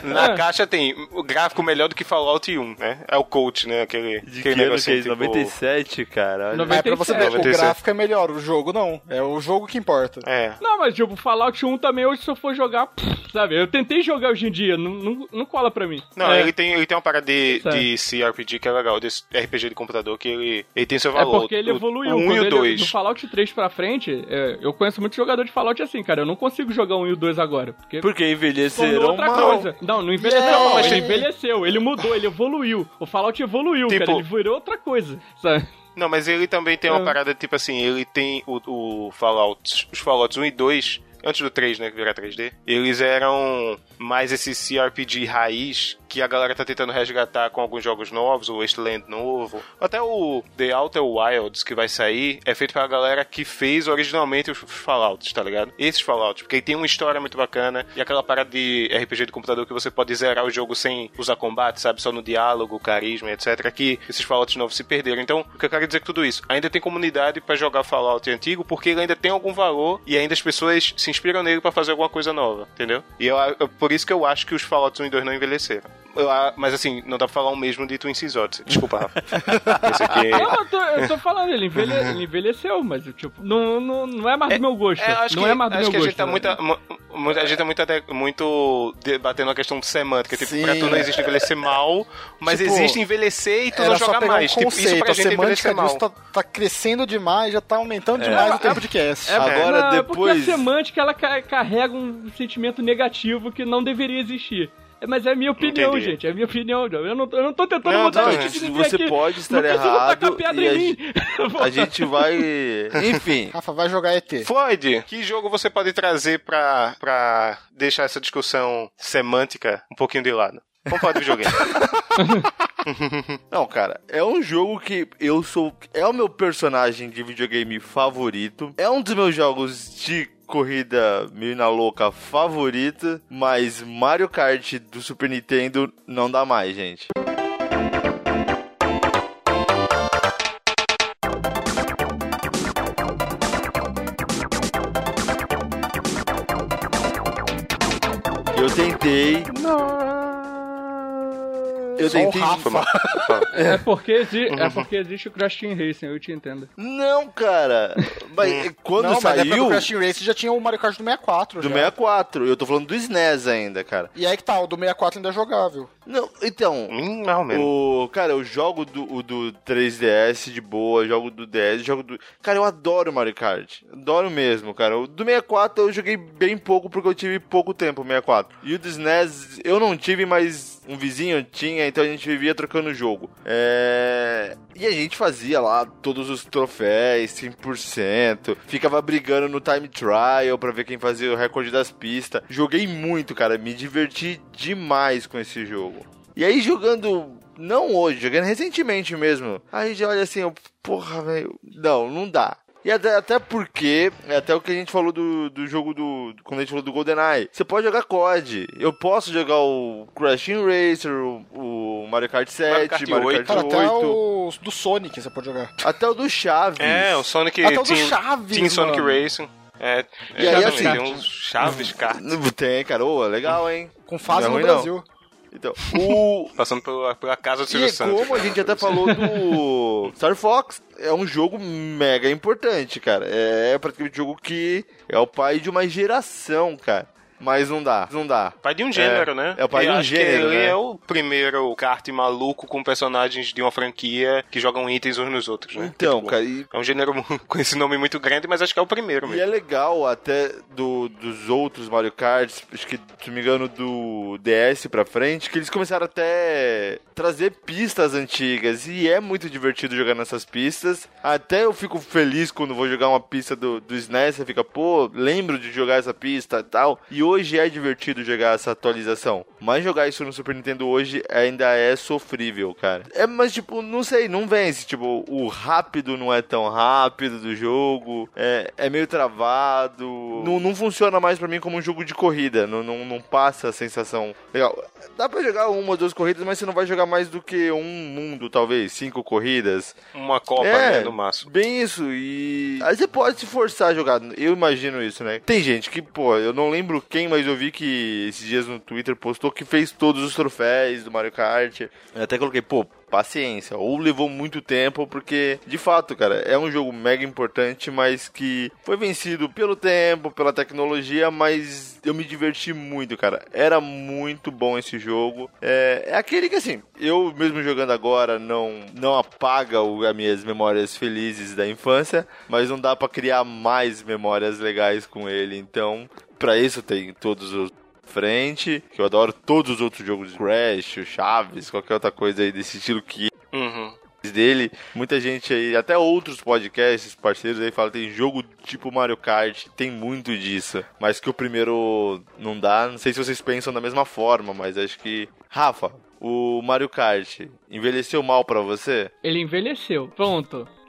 na É. caixa tem o gráfico melhor do que Fallout 1, né? É o coach, né? Aquele, De aquele que ano que é tipo... 97, cara. olha. Nove- É pra você ver, o 97. gráfico é melhor, o jogo não. É o jogo que importa. É. Não, mas tipo, Fallout 1 também hoje se eu for jogar, pff, sabe? Eu tentei jogar hoje em dia, não, não, não cola pra mim. Não, é, ele, tem, ele tem uma parada de, Certo. de CRPG que é legal, desse RPG de computador, que ele, ele tem seu É valor. porque ele O- evoluiu. O 1 Quando e o ele- 2. Do Fallout 3 pra frente, é, eu conheço muito jogador de Fallout assim, cara. Eu não consigo jogar o 1 e o 2 agora. Porque Porque envelheceram outra mal. coisa. Não, não envelheceu Yeah, mal. mas Ele tem- envelheceu, ele mudou, ele evoluiu. O Fallout evoluiu, Tipo- cara. Ele virou outra coisa, sabe? Não, mas ele também tem uma É. parada, tipo assim, ele tem o, o Fallout, os Fallouts 1 e 2, antes do 3, né, que virar 3D, eles eram mais esse CRPG raiz que a galera tá tentando resgatar com alguns jogos novos, o Wasteland novo, até o The Outer Wilds que vai sair, é feito pela galera que fez originalmente os Fallouts, tá ligado? Esses Fallouts, porque tem uma história muito bacana e aquela parada de RPG de computador que você pode zerar o jogo sem usar combate, sabe? Só no diálogo, carisma, etc. Que esses Fallouts novos se perderam. Então, o que eu quero dizer com tudo isso? Ainda tem comunidade pra jogar Fallout antigo porque ele ainda tem algum valor e ainda as pessoas se inspiram nele pra fazer alguma coisa nova, entendeu? E eu, eu- por isso que eu acho que os Fallouts 1 e 2 não envelheceram. Eu a- mas assim, não dá pra falar o mesmo de Twin Seas Odyssey. Desculpa, Rafa. Esse aqui... Não, eu tô, eu tô falando, ele, envelhe- ele envelheceu, mas tipo, não, não, não é mais do meu gosto. É, acho não que, é mais do acho meu que a gosto. gente tá né? muita, mu- mu- a gente tá muito, até- muito debatendo a questão de semântica. Tipo, Sim. pra tu não existe envelhecer mal, mas Tipo, existe envelhecer e tu não jogar pegar mais. um tipo, isso conceito, pra a gente é envelhecer semântica mal. disso tá, tá crescendo demais, já tá aumentando demais o tempo de cast. É, Agora, não, é porque depois- a semântica ela ca- carrega um sentimento negativo que não deveria existir. É, Mas é a minha opinião, Entendi. gente. É a minha opinião. Eu não, eu não tô tentando Não, mudar não, o gente, que você aqui. pode estar não errado tacar pedra e a em mim. A gente vai. Enfim. Rafa, vai jogar ET. Floyd, que jogo você pode trazer pra, pra deixar essa discussão semântica um pouquinho de lado? Vamos falar de videogame. Não, cara, é um jogo que eu sou. É o meu personagem de videogame favorito. É um dos meus jogos de corrida meio na louca favorita. Mas Mario Kart do Super Nintendo não dá mais, gente. Eu tentei. Eu Só o tentei. Rafa. É porque, exi é porque existe o Crash Team Racing, eu te entendo. Não, cara. Mas quando não, mas saiu do Crash Team Race já tinha o Mario Kart do 64. do já. 64, eu tô falando do SNES ainda, cara. E aí que tá, o do 64 ainda é jogável. Não, então. hum, ou menos. O, cara, eu jogo do, o do 3DS de boa, jogo do DS, jogo do. Cara, eu adoro Mario Kart. Adoro mesmo, cara. O do 64 eu joguei bem pouco porque eu tive pouco tempo, o 64. E o do SNES eu não tive, mas um vizinho tinha, então a gente vivia trocando o jogo. É. E a gente fazia lá todos os troféus, 100%. Ficava brigando no time trial pra ver quem fazia o recorde das pistas. Joguei muito, cara. Me diverti demais com esse jogo. E aí jogando, não hoje, jogando recentemente mesmo. Aí já olha assim, eu, porra, velho, não, não dá. E até, até porque, é até o que a gente falou do, do jogo do. Quando a gente falou do GoldenEye. Você pode jogar COD. Eu posso jogar o Crash Team Racer, o, o Mario Kart 7, Kart Mario 8. Kart Cara, 8. até o do Sonic você pode jogar. Até o do Chaves. É, o Sonic Até o do Chaves, Team Sonic mano. Racing. É, E aí, assim- tem uns Chaves kart. Tem, cara. Ô, legal, hein? Com fase Não é no ruim, não. Então, o, Passando pela, pela casa do E Silvio é Santos. como a gente até falou do Star Fox, é um jogo mega importante, cara. É praticamente um jogo que é o pai de uma geração, cara. Mas não dá, não dá. Pai de um gênero, né? é o pai E de um acho gênero, Que ele né? é o primeiro kart maluco com personagens de uma franquia que jogam itens uns nos outros, né? Então, Tipo, cara, e É um gênero com esse nome muito grande, mas acho que é o primeiro E mesmo. é legal até do, dos outros Mario Kart, acho que, se não me engano, do DS pra frente, que eles começaram até trazer pistas antigas. E é muito divertido jogar nessas pistas. Até eu fico feliz quando vou jogar uma pista do, do SNES, você fica, pô, lembro de jogar essa pista e tal. E hoje é divertido jogar essa atualização. Mas jogar isso no Super Nintendo hoje ainda é sofrível, cara. É, mas tipo, não sei, não vence. Tipo, o rápido não é tão rápido do jogo. É, é meio travado. Não, não funciona mais pra mim como um jogo de corrida. Não, não, não passa a sensação legal. Dá pra jogar uma ou duas corridas, mas você não vai jogar mais do que um mundo, talvez. Cinco corridas. Uma Copa, É. né, no máximo. Bem isso, e. Aí você pode se forçar a jogar. Eu imagino isso, né? Tem gente que, pô, eu não lembro quem, mas eu vi que esses dias no Twitter postou que fez todos os troféus do Mario Kart. Eu até coloquei, pô, paciência. Ou levou muito tempo, porque, de fato, cara, é um jogo mega importante, mas que foi vencido pelo tempo, pela tecnologia, mas eu me diverti muito, cara. Era muito bom esse jogo. É, é aquele que, assim, eu mesmo jogando agora não, não apaga o- as minhas memórias felizes da infância, mas não dá pra criar mais memórias legais com ele. Então, pra isso tem todos os frente, que eu adoro todos os outros jogos, Crash, Chaves, qualquer outra coisa aí desse estilo que Uhum. dele. Muita gente aí, até outros podcasts, parceiros aí falam tem jogo tipo Mario Kart, tem muito disso, mas que o primeiro não dá. Não sei se vocês pensam da mesma forma, mas acho que Rafa, o Mario Kart envelheceu mal pra você? Ele envelheceu. Pronto.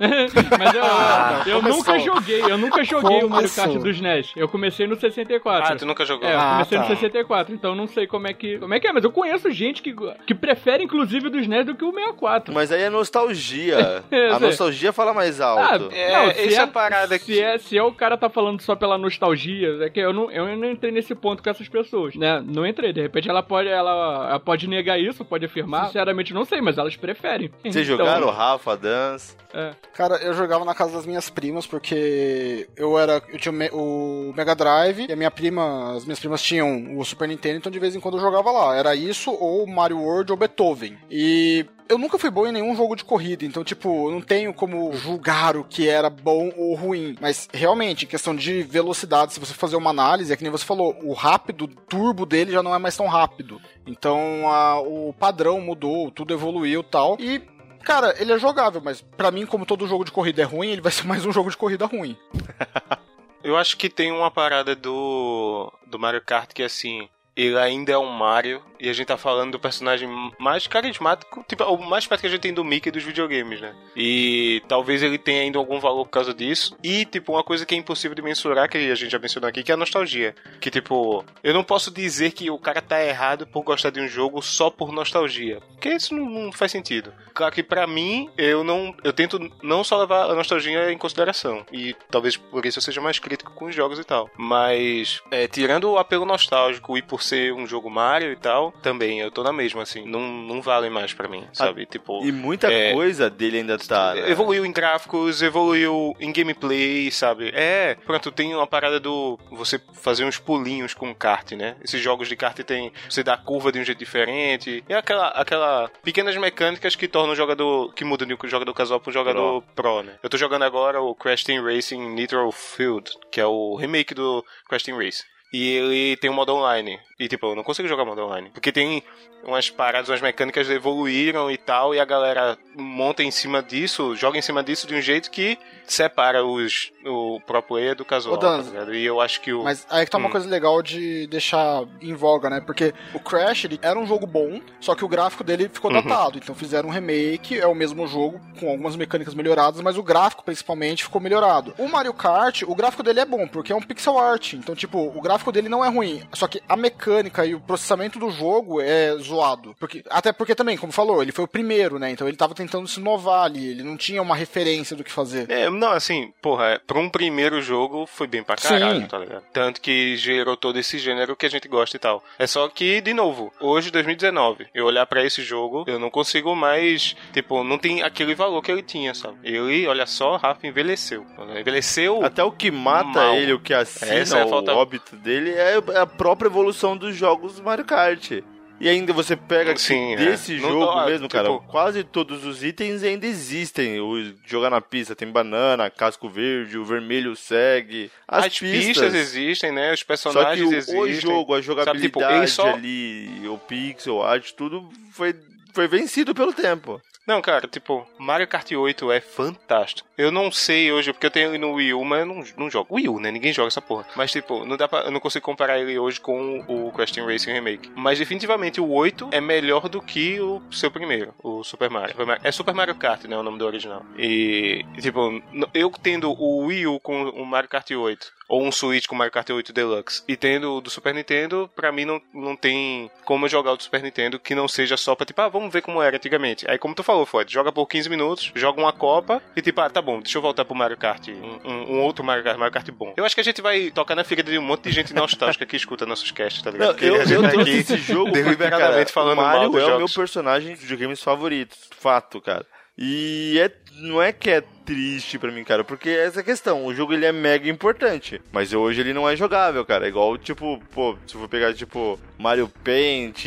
Mas eu, Ah, eu nunca joguei, eu nunca joguei o Mario Kart dos NES. Eu comecei no 64. Ah, tu nunca jogou? É, eu Ah, comecei tá. no 64, então não sei como é que como é que é, mas eu conheço gente que, que prefere inclusive o dos NES do que o 64. Mas aí é nostalgia. É, A sei. nostalgia fala mais alto. É, se essa é a parada se que- é, se é o cara tá falando só pela nostalgia, é que eu não, eu não entrei nesse ponto com essas pessoas, né? Não entrei, de repente ela pode ela, ela pode negar isso, pode afirmar. Sinceramente não sei, mas elas preferem. Vocês Então, jogaram Rafa, Dance? é. Cara, eu jogava na casa das minhas primas porque eu era. Eu tinha o Mega Drive e a minha prima. As minhas primas tinham o Super Nintendo, então de vez em quando eu jogava lá. Era isso, ou Mario World ou Beethoven. E. Eu nunca fui bom em nenhum jogo de corrida, então, tipo, não tenho como julgar o que era bom ou ruim. Mas, realmente, em questão de velocidade, se você fazer uma análise, é que nem você falou, o rápido, turbo dele já não é mais tão rápido. Então, a- o padrão mudou, tudo evoluiu tal. E Cara, ele é jogável, mas pra mim, como todo jogo de corrida é ruim, ele vai ser mais um jogo de corrida ruim. Eu acho que tem uma parada do, do Mario Kart que assim. Ele ainda é um Mario e a gente tá falando do personagem mais carismático, tipo, o mais perto que a gente tem do Mickey dos videogames, né? E talvez ele tenha ainda algum valor por causa disso. E, tipo, uma coisa que é impossível de mensurar, que a gente já mencionou aqui, que é a nostalgia. Que, tipo, eu não posso dizer que o cara tá errado por gostar de um jogo só por nostalgia. Porque isso não, não faz sentido. Claro que pra mim, eu não. Eu tento não só levar a nostalgia em consideração. E talvez por isso eu seja mais crítico com os jogos e tal. Mas, é, tirando o apelo nostálgico e por ser um jogo Mario e tal, também eu tô na mesma, assim. Não, não vale mais pra mim, sabe? tipo. E muita é, coisa dele ainda tá. né? Evoluiu em gráficos, evoluiu em gameplay, sabe? É, pronto, tem uma parada do você fazer uns pulinhos com kart, né? Esses jogos de kart tem você dá a curva de um jeito diferente. É aquela, aquela pequenas mecânicas que tornam o jogador que mudam de um jogador casual para um jogador pro. né? Eu tô jogando agora o Crash Team Racing Nitro Field, que é o remake do Crash Team Racing. E ele tem um modo online. E tipo, eu não consigo jogar modo online. Porque tem umas paradas, umas mecânicas evoluíram e tal, e a galera monta em cima disso, joga em cima disso de um jeito que separa os, o pro player do casual. Dan, tá e eu acho que o. Mas aí que tá uma Hum. coisa legal de deixar em voga, né? Porque o Crash, ele era um jogo bom, só que o gráfico dele ficou Uhum. datado. Então fizeram um remake, é o mesmo jogo, com algumas mecânicas melhoradas, mas o gráfico, principalmente, ficou melhorado. O Mario Kart, o gráfico dele é bom, porque é um pixel art. Então, tipo, o gráfico dele não é ruim. Só que a mecânica e o processamento do jogo é zoado. Porque, até porque também, como falou, ele foi o primeiro, né? Então ele tava tentando se inovar ali. Ele não tinha uma referência do que fazer. É, não, assim, porra, pra um primeiro jogo foi bem pra caralho, Sim. tá ligado? Tanto que gerou todo esse gênero que a gente gosta e tal. É só que, de novo, hoje, 2019, eu olhar pra esse jogo, eu não consigo mais, tipo, não tem aquele valor que ele tinha, sabe? Ele, olha só, Rafa envelheceu. Envelheceu Até o que mata Mal. ele, o que assina é o falta- óbito dele, Ele é a própria evolução dos jogos Mario Kart. E ainda você pega que Sim, é. desse Não- jogo mesmo, tipo- cara, quase todos os itens ainda existem. O jogar na pista tem banana, casco verde, o vermelho segue. As, As, pistas. existem, né? Os Só que personagens o, existem. o jogo, a jogabilidade tipo, ele só- ali, o pixel art, tudo foi, foi vencido pelo tempo. Não, cara, tipo, Mario Kart 8 é fantástico. Eu não sei hoje, porque eu tenho no Wii U, mas eu não, não jogo. Wii U, né? Ninguém joga essa porra. Mas, tipo, não dá pra, eu não consigo comparar ele hoje com o Crash Team Racing Remake. Mas, definitivamente, o 8 é melhor do que o seu primeiro, o Super Mario. É Super Mario Kart, né? O nome do original. E, tipo, eu tendo o Wii U com o Mario Kart 8, ou um Switch com Mario Kart 8 Deluxe, e tendo o do Super Nintendo, pra mim não, não tem como eu jogar o do Super Nintendo que não seja só pra, tipo, ah, vamos ver como era antigamente. Aí, como tu falou, Ford, joga por 15 minutos, joga uma Copa, e tipo, ah, tá bom, deixa eu voltar pro Mario Kart, um, um- um outro Mario Kart, Mario Kart bom. Eu acho que a gente vai tocar na ferida de um monte de gente nostálgica que escuta nossos casts, tá ligado? Não, Porque eu, a gente eu tá trouxe aqui esse jogo deliberadamente falando Mario mal dos é o meu jogos. personagem de videogames favorito, fato, cara. E é, não é que é triste pra mim, cara, porque essa é a questão, o jogo ele é mega importante, mas hoje ele não é jogável, cara. É igual, tipo, pô, se eu for pegar, tipo, Mario Paint,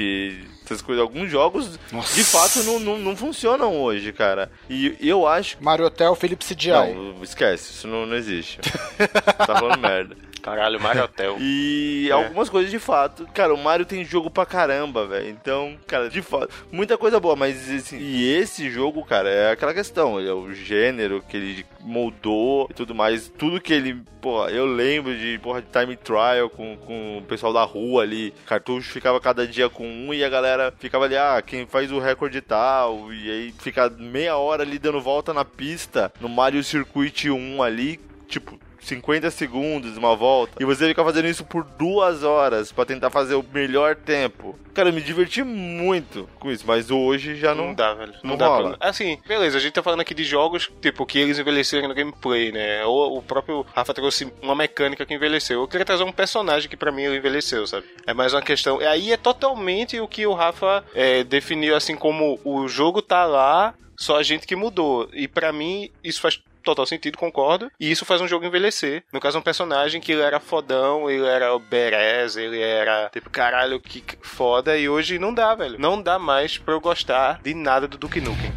essas coisas, alguns jogos, de fato, não, não, não funcionam hoje, cara. E eu acho Mario Hotel, Philips CGI. não, esquece, isso não, não existe. tá falando merda. Caralho, Mario Hotel. E É. algumas coisas de fato. Cara, o Mario tem jogo pra caramba, velho. Então, cara, de fato, muita coisa boa, mas assim, e esse jogo, cara, é aquela questão, é o gênero que ele moldou e tudo mais, tudo que ele, porra, eu lembro de, porra, de time trial com, com o pessoal da rua ali, cartucho ficava cada dia com um e a galera ficava ali, ah, quem faz o recorde tal, e aí fica meia hora ali dando volta na pista, no Mario Circuit 1 ali, tipo, 50 segundos, uma volta, e você fica fazendo isso por duas horas pra tentar fazer o melhor tempo. Cara, eu me diverti muito com isso, mas hoje já Não não. dá, velho. Não, não dá rola. pra... Assim, beleza, a gente tá falando aqui de jogos, tipo, que eles envelheceram no gameplay, né? Ou o próprio Rafa trouxe uma mecânica que envelheceu. Eu queria trazer um personagem que pra mim envelheceu, sabe? É mais uma questão. E aí é totalmente o que o Rafa é, definiu, assim, como o jogo tá lá, só a gente que mudou. E pra mim, isso faz total sentido, concordo. E isso faz um jogo envelhecer. No caso, um personagem que ele era fodão, ele era o Beres, ele era, tipo, caralho, que foda. E hoje não dá, velho. Não dá mais pra eu gostar de nada do Duke Nukem.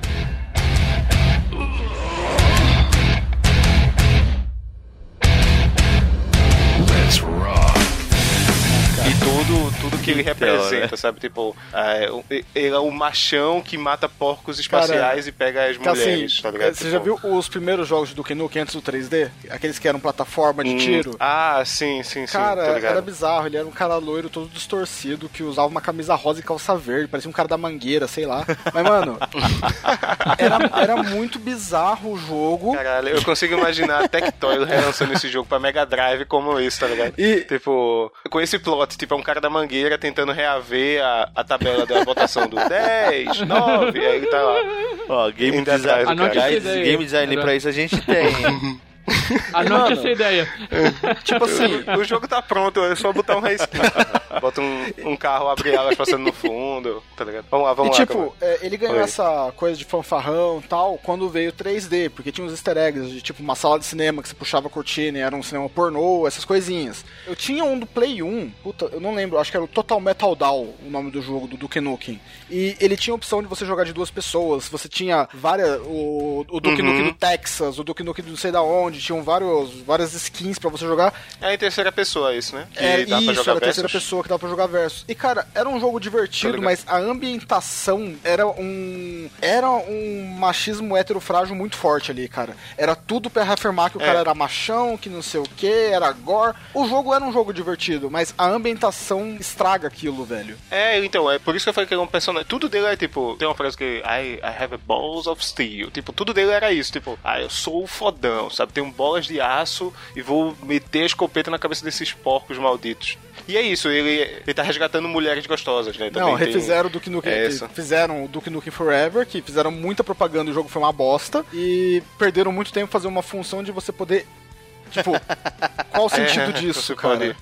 Que ele representa, né? sabe? Tipo, é, ele é o machão que mata porcos espaciais e pega as assim, mulheres, tá ligado? você Tipo, já viu os primeiros jogos de Duke Nukem antes do 3D? Aqueles que eram plataforma de hum, tiro? Ah, sim, sim, sim. Cara, era bizarro. Ele era um cara loiro, todo distorcido, que usava uma camisa rosa e calça verde. Parecia um cara da mangueira, sei lá. Mas, mano, era, era muito bizarro o jogo. Caralho, eu consigo imaginar a Tectoy relançando esse jogo pra Mega Drive como isso, tá ligado? E- Tipo, com esse plot, tipo, é um cara da mangueira tentando reaver a, a tabela da votação do 10, 9, aí ele tá lá. Ó, game design. cara. game design pra isso a gente tem. Anote essa ideia. Tipo assim, O jogo tá pronto, é só botar um reskin. Bota um, um carro, abre alas passando no fundo, tá ligado? Vamos lá, E vamos lá. tipo, é, ele ganhou Oi. essa coisa de fanfarrão e tal quando veio 3D, porque tinha uns easter eggs de tipo uma sala de cinema que você puxava a cortina e era um cinema pornô, essas coisinhas. Eu tinha um do Play 1, puta, eu não lembro, acho que era o Total Metal Down, o nome do jogo, do Duke Nukem. E ele tinha a opção de você jogar de duas pessoas, você tinha várias, o, o Duke Uhum. Nukem do Texas, o Duke Nukem do não sei da onde, tinham vários, várias skins pra você jogar. É em terceira pessoa isso, né? Que É, dá pra isso, jogar era a terceira versus. pessoa que dava pra jogar versus. E, cara, era um jogo divertido, mas a ambientação era um. Era um machismo heterofrágil muito forte ali, cara. Era tudo pra reafirmar que o É. cara era machão, que não sei o que, era gore. O jogo era um jogo divertido, mas a ambientação estraga aquilo, velho. É, então, é por isso que eu falei que ele é um personagem. Tudo dele é tipo, tem uma frase que I, I have balls of steel. Tipo, tudo dele era isso, tipo, ah, eu sou o fodão, sabe? Bolas de aço e vou meter a escopeta na cabeça desses porcos malditos. E é isso, ele, ele tá resgatando mulheres gostosas, né? não, Também tem- refizeram o Duke Nukem. É. Fizeram o Duke Nukem Forever, que fizeram muita propaganda, o jogo foi uma bosta. E perderam muito tempo fazer uma função de você poder. Tipo, qual o sentido É, disso, cara? pode-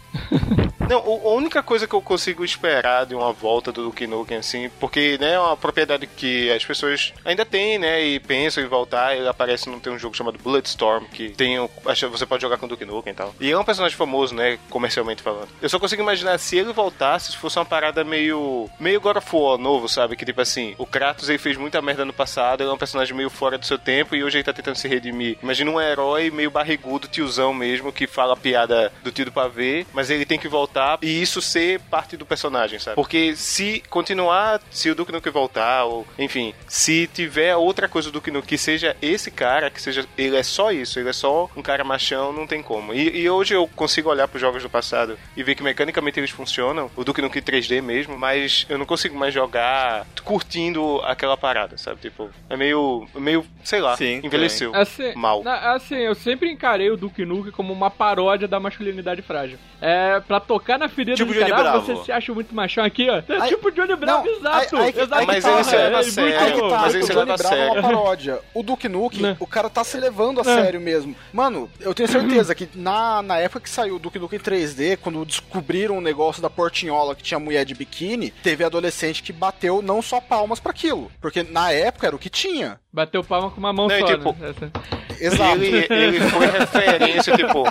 Não, a única coisa que eu consigo esperar de uma volta do Duke Nukem, assim, porque, né, é uma propriedade que as pessoas ainda têm, né, e pensam em voltar, ele aparece num tem um jogo chamado Bulletstorm, que tem um, você pode jogar com o Duke Nukem e tal. E é um personagem famoso, né, comercialmente falando. Eu só consigo imaginar se ele voltasse, se fosse uma parada meio, meio God of War novo, sabe, que tipo assim, o Kratos ele fez muita merda no passado, ele é um personagem meio fora do seu tempo e hoje ele tá tentando se redimir. Imagina um herói meio barrigudo, tiozão mesmo, que fala piada do tio do pavê, mas ele tem que voltar e isso ser parte do personagem, sabe? Porque se continuar, se o Duke Nukem voltar, ou enfim, se tiver outra coisa do Duke Nukem que seja esse cara, que seja. Ele é só isso, ele é só um cara machão, não tem como. E, e hoje eu consigo olhar pros jogos do passado e ver que mecanicamente eles funcionam, o Duke Nukem 3D mesmo, mas eu não consigo mais jogar curtindo aquela parada, sabe? Tipo, é meio. meio, sei lá, Sim, envelheceu. Assim, Mal. na- assim, eu sempre encarei o Duke Nukem como uma paródia da masculinidade frágil. É, pra tocar na ferida Tipo do cara, Johnny Bravo. você se acha muito machão aqui, ó. É Aí- tipo Johnny Bravo, não, exato. aí- aí que- exato. aí Mas tá, ele se leva a é, sério, muito- Aí que tá, mas o ele se Johnny leva a Bravo é uma paródia. O Duke Nukem, Né. o cara tá se levando a Né. sério mesmo. Mano, eu tenho certeza que na, na época que saiu o Duke Nukem 3D, quando descobriram o negócio da portinhola que tinha mulher de biquíni, teve adolescente que bateu não só palmas pra aquilo. Porque na época era o que tinha. Bateu palma com uma mão Não, só, tipo, né? Essa- Exato. Ele, ele foi referência, tipo.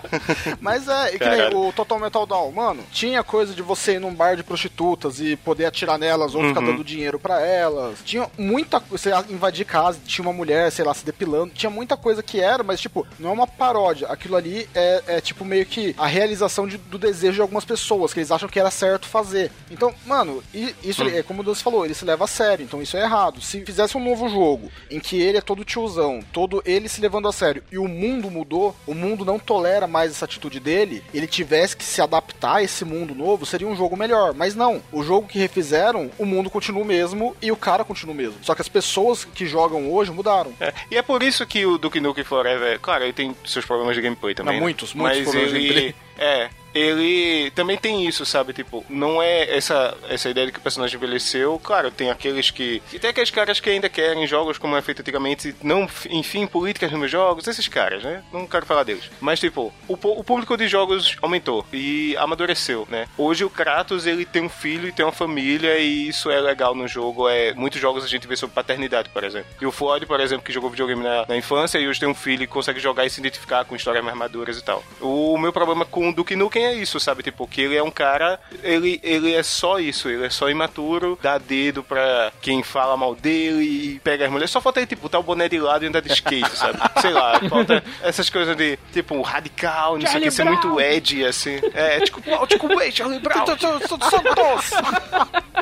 Mas é, que nem o Total Metal Down, mano, tinha coisa de você ir num bar de prostitutas e poder atirar nelas ou ficar Uhum. dando dinheiro pra elas. Tinha muita coisa, você invadir casa, tinha uma mulher, sei lá, se depilando. Tinha muita coisa que era, mas tipo, não é uma paródia. Aquilo ali é, é, tipo meio que a realização de- do desejo de algumas pessoas, que eles acham que era certo fazer. Então, mano, isso é como o Deus falou, ele se leva a sério, então isso é errado. Se fizesse um novo jogo em que ele é todo tiozão, todo ele se levando a sério e o mundo mudou, o mundo não tolera mais essa atitude dele, ele tivesse que se adaptar a esse mundo novo, seria um jogo melhor. Mas não, o jogo que refizeram, o mundo continua o mesmo e o cara continua o mesmo. Só que as pessoas que jogam hoje mudaram. É, e é por isso que o Duke Nukem Forever, claro, ele tem seus problemas de gameplay também. Não, né? muitos, muitos mas problemas de ele, gameplay. É, ele também tem isso, sabe? Tipo, não é essa, essa ideia de que o personagem envelheceu. Claro, tem aqueles que. E tem aqueles caras que ainda querem jogos como é feito antigamente, não, enfim, políticas nos jogos, esses caras, né? Não quero falar deles. Mas, tipo, o, o público de jogos aumentou e amadureceu, né? Hoje o Kratos, ele tem um filho e tem uma família e isso é legal no jogo. É, muitos jogos a gente vê sobre paternidade, por exemplo. E o Floyd, por exemplo, que jogou videogame na, na infância e hoje tem um filho e consegue jogar e se identificar com histórias mais maduras e tal. O meu problema com o Duke Nukem é isso, sabe? Tipo, que ele é um cara, ele, ele é só isso, ele é só imaturo, dá dedo pra quem fala mal dele e pega as mulheres. Só falta ele, tipo, botar o boné de lado e andar de skate, sabe? Sei lá, falta essas coisas de, tipo, radical, não sei o que, ser muito edgy, assim. É, tipo, oh, tipo, wait, Charlie Brown.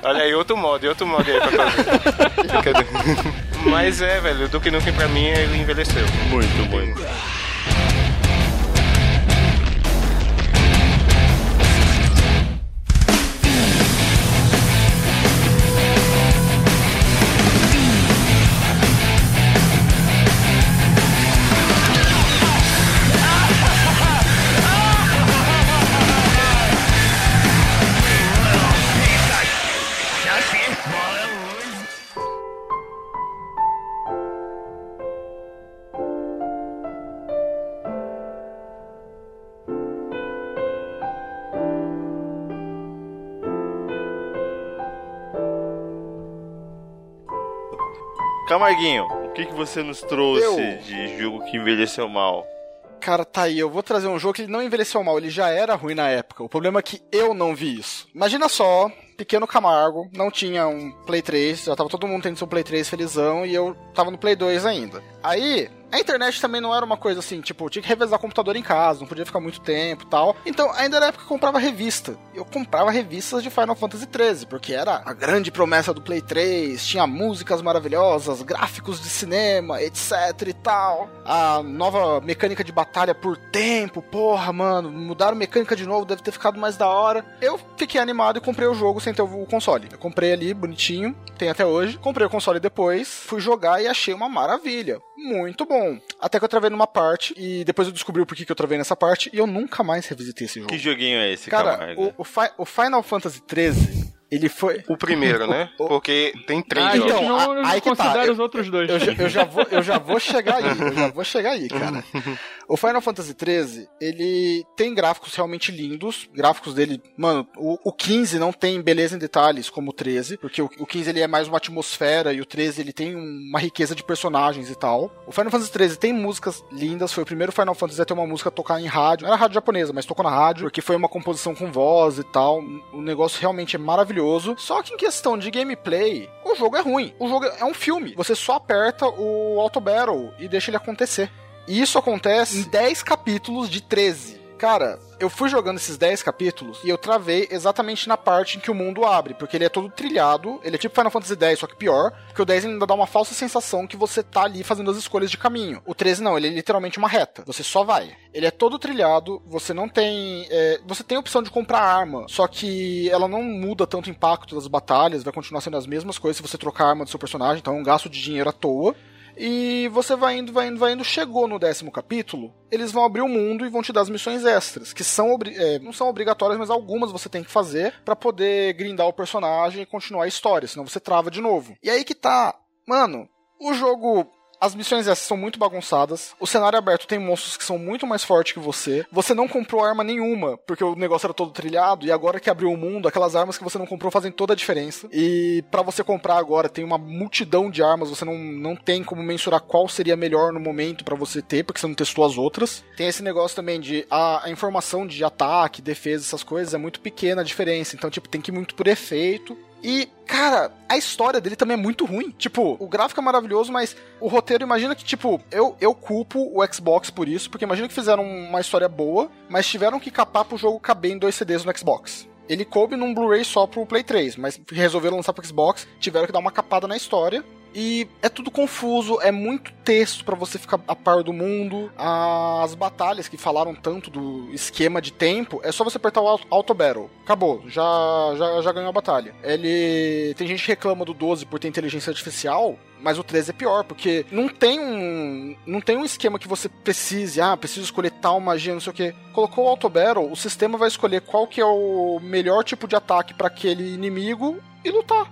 Olha aí, outro modo, outro modo aí pra fazer. Mas é, velho, o Duke Nukem pra mim, ele envelheceu. Muito, muito. Camarguinho, o que, que você nos trouxe Eu? de jogo que envelheceu mal? Cara, tá aí, eu vou trazer um jogo que ele não envelheceu mal, ele já era ruim na época. O problema é que eu não vi isso. Imagina só, pequeno Camargo, não tinha um Play 3, já tava todo mundo tendo seu Play 3 felizão e eu tava no Play 2 ainda. Aí, a internet também não era uma coisa assim, tipo, tinha que revezar o computador em casa, não podia ficar muito tempo tal. Então, ainda era época que eu comprava revista. Eu comprava revistas de Final Fantasy XIII, porque era a grande promessa do Play 3, tinha músicas maravilhosas, gráficos de cinema, etc e tal. A nova mecânica de batalha por tempo, porra, mano, mudaram mecânica de novo, deve ter ficado mais da hora. Eu fiquei animado e comprei o jogo sem ter o console. Eu comprei ali, bonitinho, tem até hoje. Comprei o console depois, fui jogar e achei uma maravilha. Muito bom. Até que eu travei numa parte, e depois eu descobri o porquê que eu travei nessa parte, e eu nunca mais revisitei esse jogo. Que joguinho é esse, Cara, Camargo? o, o, Fi- o Final Fantasy XIII, ele foi... O primeiro, né? Porque tem três Ah. Então, não aí que tá, considera eu- os outros dois. Eu já, eu já vou, eu já vou chegar aí, eu já vou chegar aí, cara. O Final Fantasy XIII, ele tem gráficos realmente lindos. Gráficos dele, mano, o, o 15 não tem beleza em detalhes como o 13, porque o, o 15 ele é mais uma atmosfera e o 13 ele tem uma riqueza de personagens e tal. O Final Fantasy XIII tem músicas lindas, foi o primeiro Final Fantasy a ter uma música tocar em rádio. Era rádio japonesa, mas tocou na rádio, porque foi uma composição com voz e tal. O negócio realmente é maravilhoso. Só que em questão de gameplay, o jogo é ruim. O jogo é um filme. Você só aperta o Auto Battle e deixa ele acontecer. E isso acontece em 10 capítulos de 13. Cara, eu fui jogando esses 10 capítulos e eu travei exatamente na parte em que o mundo abre, porque ele é todo trilhado, ele é tipo Final Fantasy X, só que pior, porque o 10 ainda dá uma falsa sensação que você tá ali fazendo as escolhas de caminho. O 13 não, ele é literalmente uma reta, você só vai. Ele é todo trilhado, você não tem. é, você tem a opção de comprar arma, só que ela não muda tanto o impacto das batalhas, vai continuar sendo as mesmas coisas se você trocar a arma do seu personagem, então é um gasto de dinheiro à toa. E você vai indo, vai indo, vai indo. Chegou no décimo capítulo, eles vão abrir o mundo e vão te dar as missões extras, que são é, não são obrigatórias, mas algumas você tem que fazer pra poder grindar o personagem e continuar a história, senão você trava de novo. E aí que tá, mano, o jogo. As missões essas são muito bagunçadas. O cenário aberto tem monstros que são muito mais fortes que você. Você não comprou arma nenhuma, porque o negócio era todo trilhado. E agora que abriu o mundo, aquelas armas que você não comprou fazem toda a diferença. E pra você comprar agora, tem uma multidão de armas. Você não, não tem como mensurar qual seria melhor no momento pra você ter, porque você não testou as outras. Tem esse negócio também de a, a informação de ataque, defesa, essas coisas é muito pequena a diferença. Então, tipo, tem que ir muito por efeito. E, cara, a história dele também é muito ruim. Tipo, o gráfico é maravilhoso, mas o roteiro, imagina que, tipo, eu, eu culpo o Xbox por isso, porque imagina que fizeram uma história boa, mas tiveram que capar pro jogo caber em dois CDs no Xbox. Ele coube num Blu-ray só pro Play 3, mas resolveram lançar pro Xbox, tiveram que dar uma capada na história. E é tudo confuso, é muito texto pra você ficar a par do mundo. As batalhas que falaram tanto do esquema de tempo, é só você apertar o Auto- Battle. Acabou, já, já, já ganhou a batalha. Ele. Tem gente que reclama do 12 por ter inteligência artificial. Mas o 13 é pior, porque não tem um. Não tem um esquema que você precise, ah, preciso escolher tal magia, não sei o que. Colocou o Auto Battle, o sistema vai escolher qual que é o melhor tipo de ataque pra aquele inimigo e lutar.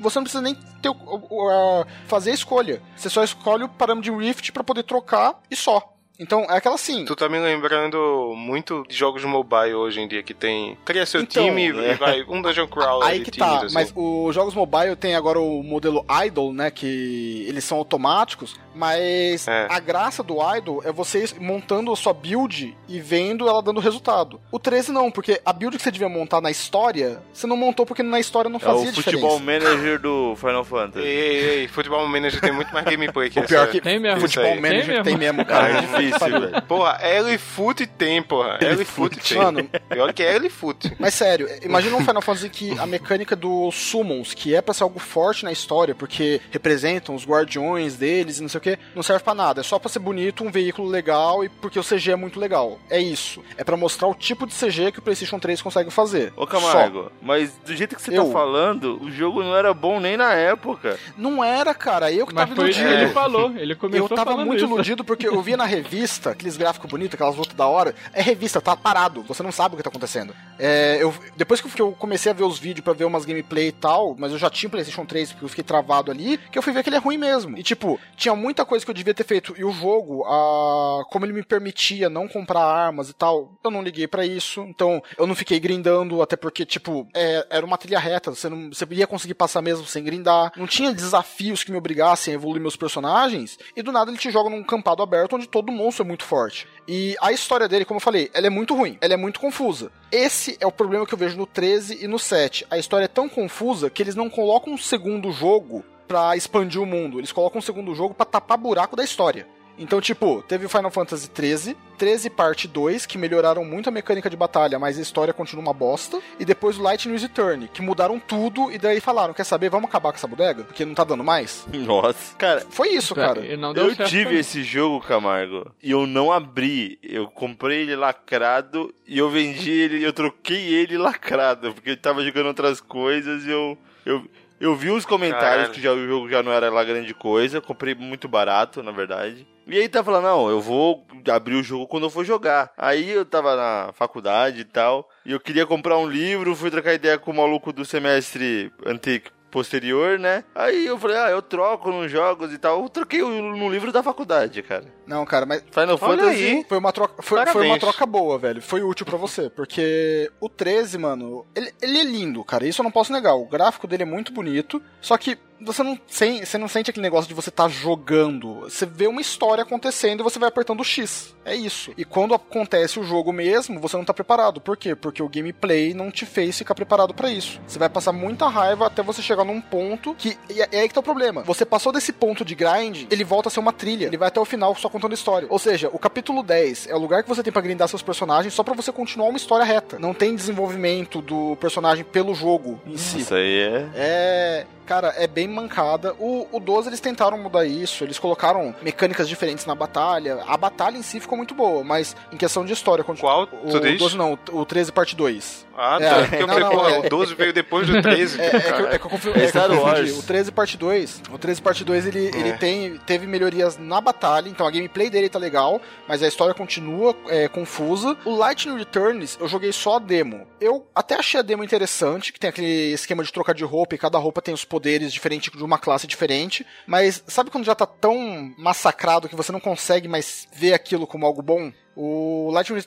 Você não precisa nem ter, a- fazer a escolha. Você só escolhe o parâmetro de Rift pra poder trocar e só. Então é aquela assim. Tu tá me lembrando muito de jogos mobile hoje em dia que tem. Cria seu Então, time né? e vai um Dungeon Crawler Aí de que times, tá, assim. mas os jogos mobile tem agora o modelo Idle, né? Que eles são automáticos, mas É. a graça do Idle é você montando a sua build e vendo ela dando resultado. O 13 não, porque a build que você devia montar na história, você não montou porque na história não É fazia o diferença. futebol manager do Final Fantasy. Ei, ei, ei, Futebol Manager tem muito mais gameplay que O pior essa. que Tem mesmo. futebol aí. manager Tem tem mesmo. mesmo, cara. Ah, é difícil, velho. Porra, L-Foot tem, porra. L-Foot tem. Mano. Pior que é L-Foot. Mas sério, imagina um Final Fantasy que a mecânica dos summons, que é pra ser algo forte na história, porque representam os guardiões deles e não sei o que, não serve pra nada. É só pra ser bonito, um veículo legal e porque o CG é muito legal. É isso. É pra mostrar o tipo de CG que o PlayStation 3 consegue fazer. Ô Camargo, mas do jeito que você Eu. tá falando, o jogo não era bom nem na época. Só. Não era, cara. Eu que Mas tava iludido. ele falou. Ele começou Eu tava falando muito isso. iludido porque eu via na revista aqueles gráficos bonitos, aquelas lutas da hora. É revista, tá parado, você não sabe o que tá acontecendo. É, eu, depois que eu comecei a ver os vídeos pra ver umas gameplay e tal, mas eu já tinha o PlayStation 3 porque eu fiquei travado ali, que eu fui ver que ele é ruim mesmo. E tipo, tinha muita coisa que eu devia ter feito. E o jogo, a, como ele me permitia não comprar armas e tal, eu não liguei pra isso. Então eu não fiquei grindando, até porque, tipo, é, era uma trilha reta, você, não, você ia conseguir passar mesmo sem grindar. Não tinha desafios que me obrigassem a evoluir meus personagens. E do nada ele te joga num campado aberto onde todo monstro é muito forte. E a história dele, como eu falei, ela é muito ruim, ela é muito confusa. Esse é o problema que eu vejo no 13 e no 7. A história é tão confusa que eles não colocam um segundo jogo pra expandir o mundo. Eles colocam um segundo jogo pra tapar buraco da história. Então, tipo, teve o Final Fantasy 13, 13 parte 2, que melhoraram muito a mecânica de batalha, mas a história continua uma bosta. E depois o Lightning Return, que mudaram tudo e daí falaram, quer saber, vamos acabar com essa bodega? Porque não tá dando mais. Nossa. Cara, Foi isso, cara. Não deu eu tive esse jogo, Camargo, e eu não abri. Eu comprei ele lacrado e eu vendi ele, eu troquei ele lacrado, porque ele tava jogando outras coisas e eu. Eu, eu vi os comentários Caralho. que já, o jogo já não era lá grande coisa, comprei muito barato, na verdade. E aí tá falando, não, eu vou abrir o jogo quando eu for jogar. Aí eu tava na faculdade e tal, e eu queria comprar um livro, fui trocar ideia com o maluco do semestre antigo posterior, né? Aí eu falei, ah, eu troco nos jogos e tal. Eu troquei no livro da faculdade, cara. Não, cara, mas Final Fantasy. aí. Foi uma troca, foi, Parabéns. foi uma troca boa, velho. Foi útil pra você, porque o 13, mano, ele, ele é lindo, cara. Isso eu não posso negar. O gráfico dele é muito bonito, só que você não, sen- você não sente aquele negócio de você tá jogando. Você vê uma história acontecendo e você vai apertando o X. É isso. E quando acontece o jogo mesmo, você não tá preparado. Por quê? Porque o gameplay não te fez ficar preparado pra isso. Você vai passar muita raiva até você chegar num ponto que. E é é aí que tá o problema. Você passou desse ponto de grind, ele volta a ser uma trilha. Ele vai até o final só contando história. Ou seja, o capítulo 10 é o lugar que você tem pra grindar seus personagens só pra você continuar uma história reta. Não tem desenvolvimento do personagem pelo jogo em si. Isso aí é. É. Cara, é bem mancada. O, o 12 eles tentaram mudar isso, eles colocaram mecânicas diferentes na batalha. A batalha em si ficou muito boa, mas em questão de história. Qual? O Tu diz? 12 não, o 13 parte 2. Ah, É, tá. Eu não, falei, não, é- o 12 veio depois do 13. É, é que, eu- é que eu confundi. É é que eu confundi. Wars. O 13 parte 2, o 13 parte 2 ele, ele É. tem, teve melhorias na batalha, então a gameplay dele tá legal, mas a história continua é, confusa. O Lightning Returns, eu joguei só a demo. Eu até achei a demo interessante, que tem aquele esquema de trocar de roupa e cada roupa tem os poderes diferentes de uma classe diferente, mas sabe quando já tá tão massacrado que você não consegue mais ver aquilo como algo bom? O Lightning.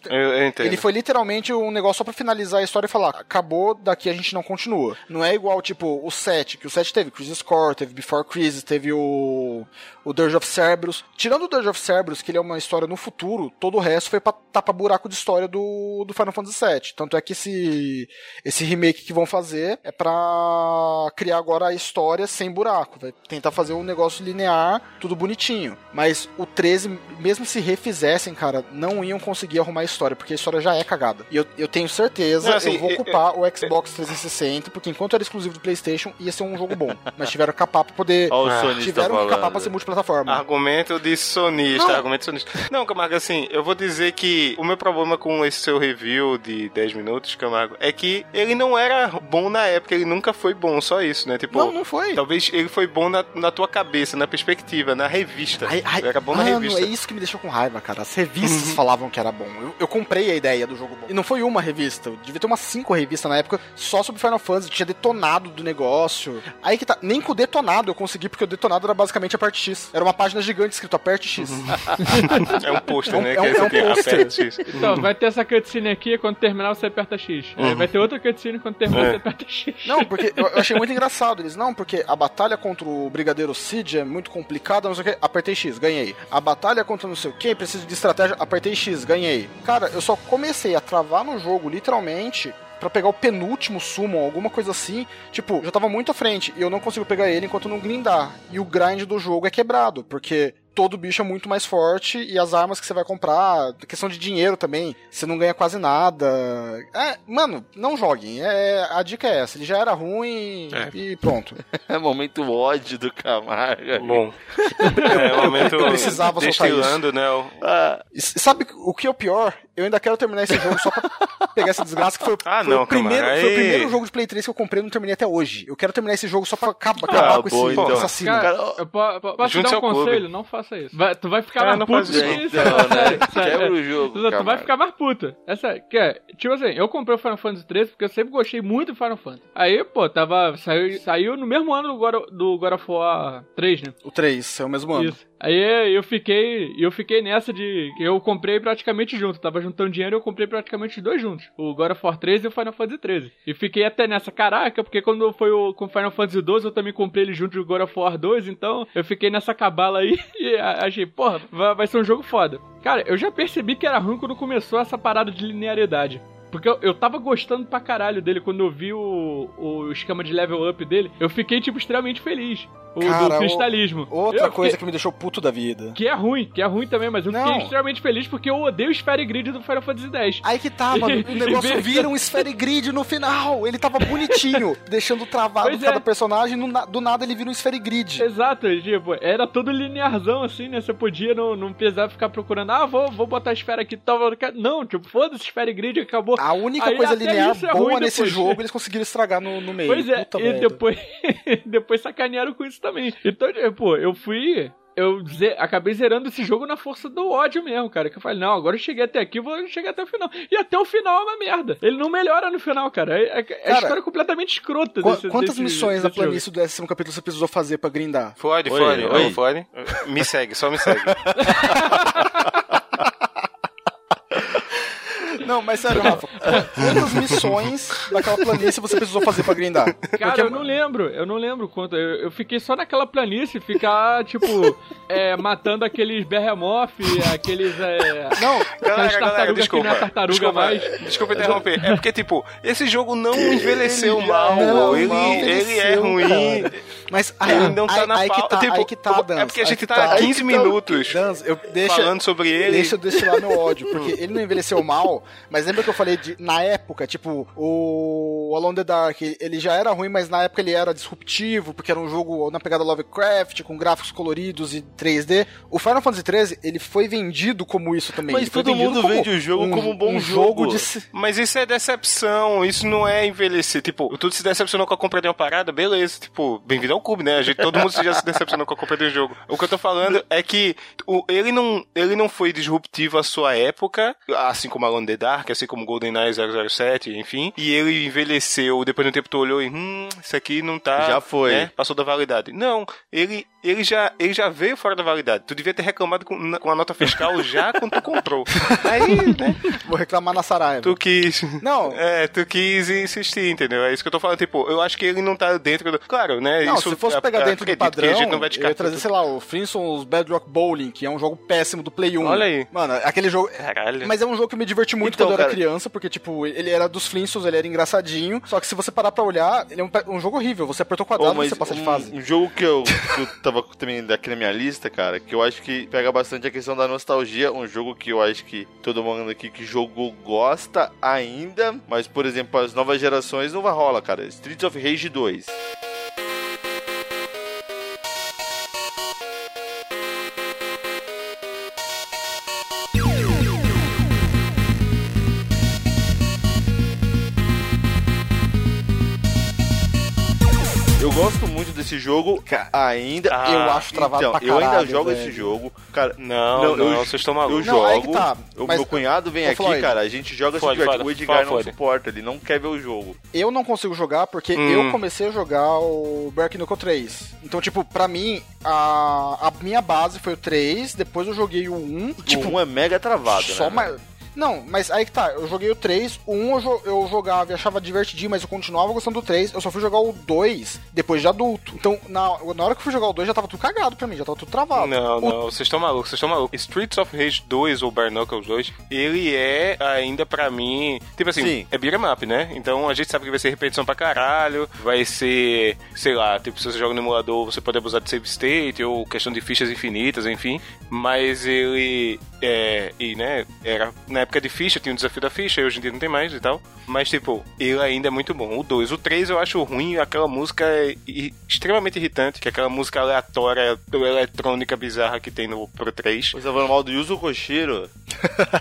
Ele foi literalmente um negócio só pra finalizar a história e falar, acabou, daqui a gente não continua. Não é igual, tipo, o 7, que o 7 teve Crisis Core, teve Before Crisis, teve o, o Dirge of Cerberus. Tirando o Dirge of Cerberus, que ele é uma história no futuro, todo o resto foi pra tapar buraco de história do, do Final Fantasy VII. Tanto é que esse, esse remake que vão fazer é pra criar agora a história sem buraco. Vai tentar fazer um negócio linear, tudo bonitinho. Mas o 13, mesmo se refizessem, cara, não iam conseguir arrumar a história, porque a história já é cagada. E eu, eu tenho certeza, Não, assim, eu vou ocupar o Xbox 360, porque enquanto era exclusivo do PlayStation, ia ser um jogo bom. Mas tiveram que capar pra poder. Olha o Ah, sonista tiveram que capar pra ser multiplataforma. Argumento de sonista, Não. argumento sonista. Não, Camargo, assim, eu vou dizer que o meu problema com esse seu review de 10 minutos, Camargo, é que ele não era bom na época, ele nunca foi bom, só isso, né? Tipo, não, não foi. talvez ele foi bom na, na tua cabeça, na perspectiva, na revista. Ai, ai, era bom na mano, revista. É isso que me deixou com raiva, cara. As revistas falavam que era bom. Eu, eu comprei a ideia do jogo bom. E não foi uma revista. Devia ter umas cinco revistas na época só sobre Final Fantasy. Tinha detonado do negócio. Aí que tá. Nem com o detonado eu consegui, porque o detonado era basicamente a parte X. Era uma página gigante escrito aperte X. É um pôster, É um- né? é um- é um pôster. isso. Então, vai ter essa cutscene aqui, quando terminar você aperta X. Aí vai ter outra cutscene, quando terminar É. você aperta X. Não, porque eu, eu achei muito engraçado. Eles, não, porque a batalha contra o Brigadeiro Cid é muito complicada, não sei o que. Apertei X, ganhei. A batalha contra não sei o que, preciso de estratégia, apertei X, ganhei. Cara, eu só comecei a travar no jogo, literalmente. Pra pegar o penúltimo summon, alguma coisa assim. Tipo, já tava muito à frente. E eu não consigo pegar ele enquanto não grindar. E o grind do jogo é quebrado. Porque todo bicho é muito mais forte. E as armas que você vai comprar. Questão de dinheiro também. Você não ganha quase nada. É, mano, não joguem. É, a dica é essa. Ele já era ruim É. e pronto. É momento ódio do Camargo. Bom. É momento Eu precisava soltar destilando, né? o- Ah, E sabe o que é o pior? Eu ainda quero terminar esse jogo só pra pegar essa desgraça que foi, Ah, foi não, o primeiro, foi o primeiro jogo de Play 3 que eu comprei e não terminei até hoje. Eu quero terminar esse jogo só pra acabar, Ah, acabar com esse então. assassino. Cara, Cara, eu po- po- posso te dar um ao clube. conselho? Não faça isso. Vai- tu vai ficar É, mais isso. que isso. né? Quebra o jogo. Tu, tu vai ficar mais puta. Essa, que é, tipo assim, eu comprei o Final Fantasy 13 porque eu sempre gostei muito do Final Fantasy. Aí, pô, tava. Saiu, saiu no mesmo ano do God, do God of War 3, né? O 3, é o mesmo ano. Isso. Aí eu fiquei. Eu fiquei nessa de. Eu comprei praticamente junto. Tava juntando dinheiro e eu comprei praticamente dois juntos. O God of War 13 e o Final Fantasy 13. E fiquei até nessa, caraca, porque quando foi o com Final Fantasy 12, eu também comprei ele junto do God of War 2, então eu fiquei nessa cabala aí e achei, porra, vai, vai ser um jogo foda. Cara, eu já percebi que era ruim quando começou essa parada de linearidade. Porque eu, eu tava gostando pra caralho dele quando eu vi o, o esquema de level up dele. Eu fiquei, tipo, extremamente feliz. O Cara, do o- cristalismo. Outra Eu fiquei- coisa que me deixou puto da vida. que é ruim, que é ruim também, mas eu Não. fiquei extremamente feliz porque eu odeio o Sphere Grid do Final Fantasy X. Aí que tá, mano. O negócio vira um Sphere Grid no final. Ele tava bonitinho, deixando travado Pois cada é. personagem. no do nada ele vira um Sphere Grid. Exato, tipo, era todo linearzão assim, né? Você podia não, não precisar ficar procurando, ah, vou, vou botar a esfera aqui, tal. Não, tipo, foda-se, Sphere Grid, acabou. A única Aí coisa linear é boa nesse depois. jogo eles conseguiram estragar no, no meio. Pois é, Puta e merda. depois, depois sacanearam com isso também. Então, pô, eu fui. eu ze- acabei zerando esse jogo na força do ódio mesmo, cara. Que eu falei, não, agora eu cheguei até aqui, vou chegar até o final. E até o final é uma merda. Ele não melhora no final, cara. É, é, é a Cara, história completamente escrota Qu- desse, quantas desse- missões jogo. planície do décimo capítulo você precisou fazer pra grindar? Fode, fode, fode. Me segue, só me segue. Não, mas sério, Rafa, quantas missões daquela planície você precisou fazer pra grindar? Cara, eu não lembro, eu não lembro quanto. Eu, eu fiquei só naquela planície, ficar, tipo, é, matando aqueles behemoth, aqueles. É, Não, Galera, galera, desculpa. que não é tartaruga desculpa, mais. desculpa interromper. É porque, tipo, esse jogo não envelheceu Ele- mal. não, ele, ele é ruim. cara. Mas aí, Ele não tá aí, na aí que pauta. tá, tipo, aí que tá, Dans, É porque a gente que tá há aí 15 que tá. minutos eu, deixa, falando sobre ele. Deixa eu destilar meu ódio, porque ele não envelheceu mal, mas lembra que eu falei de, na época, tipo, o Alone in the Dark, ele já era ruim, mas na época ele era disruptivo, porque era um jogo na pegada Lovecraft, com gráficos coloridos e 3D. O Final Fantasy XIII, ele foi vendido como isso também. Mas Ele foi todo mundo vende o jogo como um bom um jogo. de se- Mas isso é decepção, isso não é envelhecer. Tipo, tu se decepcionou com a compra de uma parada, beleza. Tipo, bem-vindo ao clube, né? A gente, todo mundo já se decepcionou com a compra de um jogo. O que eu tô falando é que o, ele, não, ele não foi disruptivo à sua época, assim como Alone in the Dark, assim como GoldenEye 007, enfim. E ele envelheceu, depois de um tempo tu olhou e, hum, isso aqui não tá... Já foi. né? Passou da validade. Não, ele, ele, já, ele já veio fora da validade. Tu devia ter reclamado com, com a nota fiscal já quando tu comprou. Aí, né? Vou reclamar na Saraiva. Tu quis. Não. É, tu quis insistir, entendeu? É isso que eu tô falando. Tipo, eu acho que ele não tá dentro do. Claro, né? Não, isso se fosse a- pegar dentro do padrão, a gente não vai eu ia trazer, tudo. sei lá, o Flintstones Bedrock Bowling, que é um jogo péssimo do Play 1. Olha aí. Mano, aquele jogo... Caralho. Mas é um jogo que me diverti muito Então, quando eu era cara- criança, porque, tipo, ele era dos Flintstones, ele era engraçadinho. Só que se você parar pra olhar, ele é um, um jogo horrível. Você apertou o quadrado Oh, e você passa de um, fase. um jogo que eu, que eu tava também aqui na minha lista, cara, que eu acho que pega bastante a questão da nostalgia. Um jogo que eu acho que todo mundo aqui que jogou gosta ainda, mas, por exemplo, as novas gerações não vai rolar, cara. Streets of Rage 2. Desse jogo ainda. Ah, eu acho travado então, pra eu ainda caralho, jogo velho. esse jogo. Cara, Não, não, eu, vocês estão eu malucos. Não, aí que jogo. tá. O meu cunhado vem aqui, Floyd. cara. A gente joga diverte. fala, O Edgar não Floyd. suporta, ele não quer ver o jogo. Eu não consigo jogar porque Hum. eu comecei a jogar o Berk Knuckle 3. Então, tipo, pra mim, a, a minha base foi o 3, depois eu joguei o 1. e, Tipo, o 1 é mega travado, só né? mais. Não, mas aí que tá, eu joguei o 3, o 1 eu, jo- eu jogava e achava divertidinho, mas eu continuava gostando do 3, eu só fui jogar o 2 depois de adulto. Então, na, na hora que eu fui jogar o 2 já tava tudo cagado pra mim, já tava tudo travado. Não, O- não, vocês estão malucos, vocês estão malucos. Streets of Rage 2 ou Bare Knuckles 2, ele é ainda pra mim. Tipo assim, Sim. é beat'em up, né? Então a gente sabe que vai ser repetição pra caralho, vai ser, sei lá, tipo, se você joga no emulador, você pode abusar de save state ou questão de fichas infinitas, enfim. Mas ele. É, e né, era na época de ficha, tinha o desafio da ficha, e hoje em dia não tem mais e tal. Mas, tipo, ele ainda é muito bom. O 2, o 3 eu acho ruim, aquela música é extremamente irritante, que é aquela música aleatória, eletrônica bizarra que tem no Pro 3. Você tá falando mal do Yuzo Koshiro?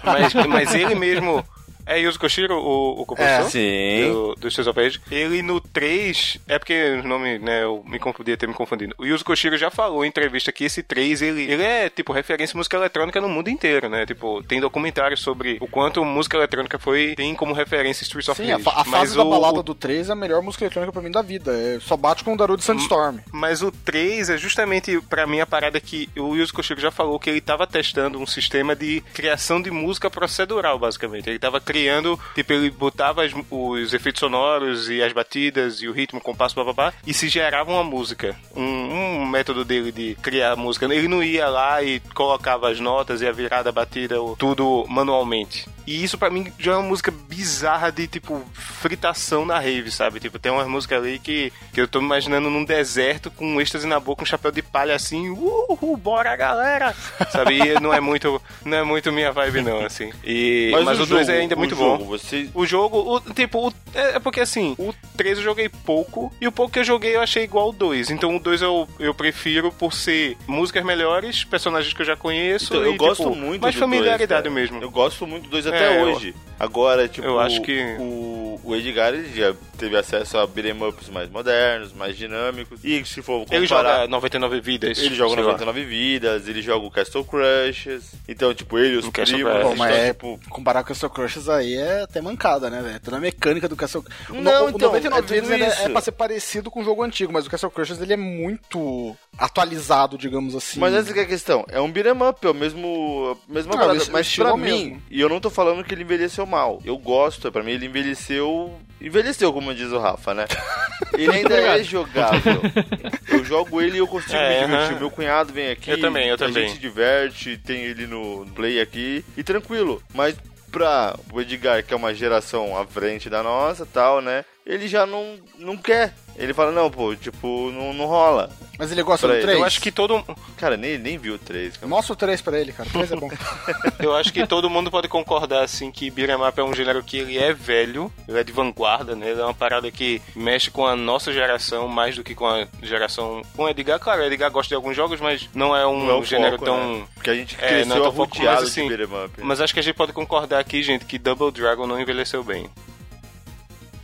Mas, mas ele mesmo. É Yuzo Koshiro, o, o compositor? É, sim. Do, do Streets of Rage. Ele no 3, é porque o nome, né, eu me confundi, ter me confundido. O Yuzo Koshiro já falou em entrevista que esse 3, ele, ele é, tipo, referência música eletrônica no mundo inteiro, né? Tipo, tem documentários sobre o quanto música eletrônica foi, tem como referência Streets of Sim, a, Rage. fa- a Mas fase da balada do 3 é a melhor música eletrônica pra mim da vida. É, só bate com o Darude Sandstorm. Mas o 3 é justamente, pra mim, a parada que o Yuzo Koshiro já falou que ele tava testando um sistema de criação de música procedural, basicamente. Ele tava criando, tipo, ele botava as- os efeitos sonoros e as batidas e o ritmo, o compasso, bababá, e se gerava uma música. Um, um método dele de criar música. Ele não ia lá e colocava as notas e a virada, a batida, tudo manualmente. E isso pra mim já é uma música bizarra de, tipo, fritação na rave, sabe? Tipo, tem umas músicas ali que, que eu tô me imaginando num deserto com um êxtase na boca, um chapéu de palha assim, uhul, bora galera! Sabe? E não é muito, não é muito minha vibe não, assim. E, mas, o 2 jogo, é ainda o muito jogo, bom. Você... O jogo, o, tipo, o- é, é porque assim, o 3 eu joguei pouco, e o pouco que eu joguei eu achei igual ao 2. Então o 2 eu, eu prefiro por ser músicas melhores, personagens que eu já conheço. Então, eu e, gosto tipo, muito Mais do familiaridade dois, mesmo. Eu gosto muito do 2 até É, eu- hoje. Agora, tipo, Eu acho que- o, o Edgar ele já teve acesso a beat'em ups mais modernos, mais dinâmicos. E se for comparar... Ele joga 99 vidas. Ele joga sei lá. 99 vidas, ele joga o Castle Crushes. Então, tipo, ele e os O primos. Pô, então, mas é, tipo, comparar com o Castle Crushes aí é até mancada, né, velho? Toda a mecânica do Castle O, no- Não, o então, 99 é tudo vidas é, isso. é pra ser parecido com o jogo antigo, mas o Castle Crushes ele é muito atualizado, digamos assim. Mas essa que é a questão. É um beat'em up, é o mesmo, a mesma Não, parada. esse- o Mas pra é o mim, mesmo. e eu não tô falando que ele envelheceu mal. Eu gosto, pra mim ele envelheceu... Envelheceu, como diz o Rafa, né? Ele ainda é jogável. Eu jogo ele e eu consigo É, me divertir. aham. Meu cunhado vem aqui, Eu também, eu a também. gente se diverte, tem ele no play aqui, e tranquilo. Mas pra o Edgar, que é uma geração à frente da nossa tal, né? Ele já não, não quer. Ele fala, não, pô, tipo, não, não rola. Mas ele gosta Pra do ele. 3? Eu acho que todo, Cara, nem, nem viu o 3. Mostra o 3 pra ele, cara. O 3 é bom. eu acho que todo mundo pode concordar assim que beat'em up é um gênero que ele é velho, ele é de vanguarda, né? Ele é uma parada que mexe com a nossa geração mais do que com a geração com o Edgar. Claro, o Edgar gosta de alguns jogos, mas não é um Não é gênero foco, tão né? Porque a gente É, cresceu não é tão foco, mas, assim, de beat'em up. Mas acho que a gente pode concordar aqui, gente, que Double Dragon não envelheceu bem.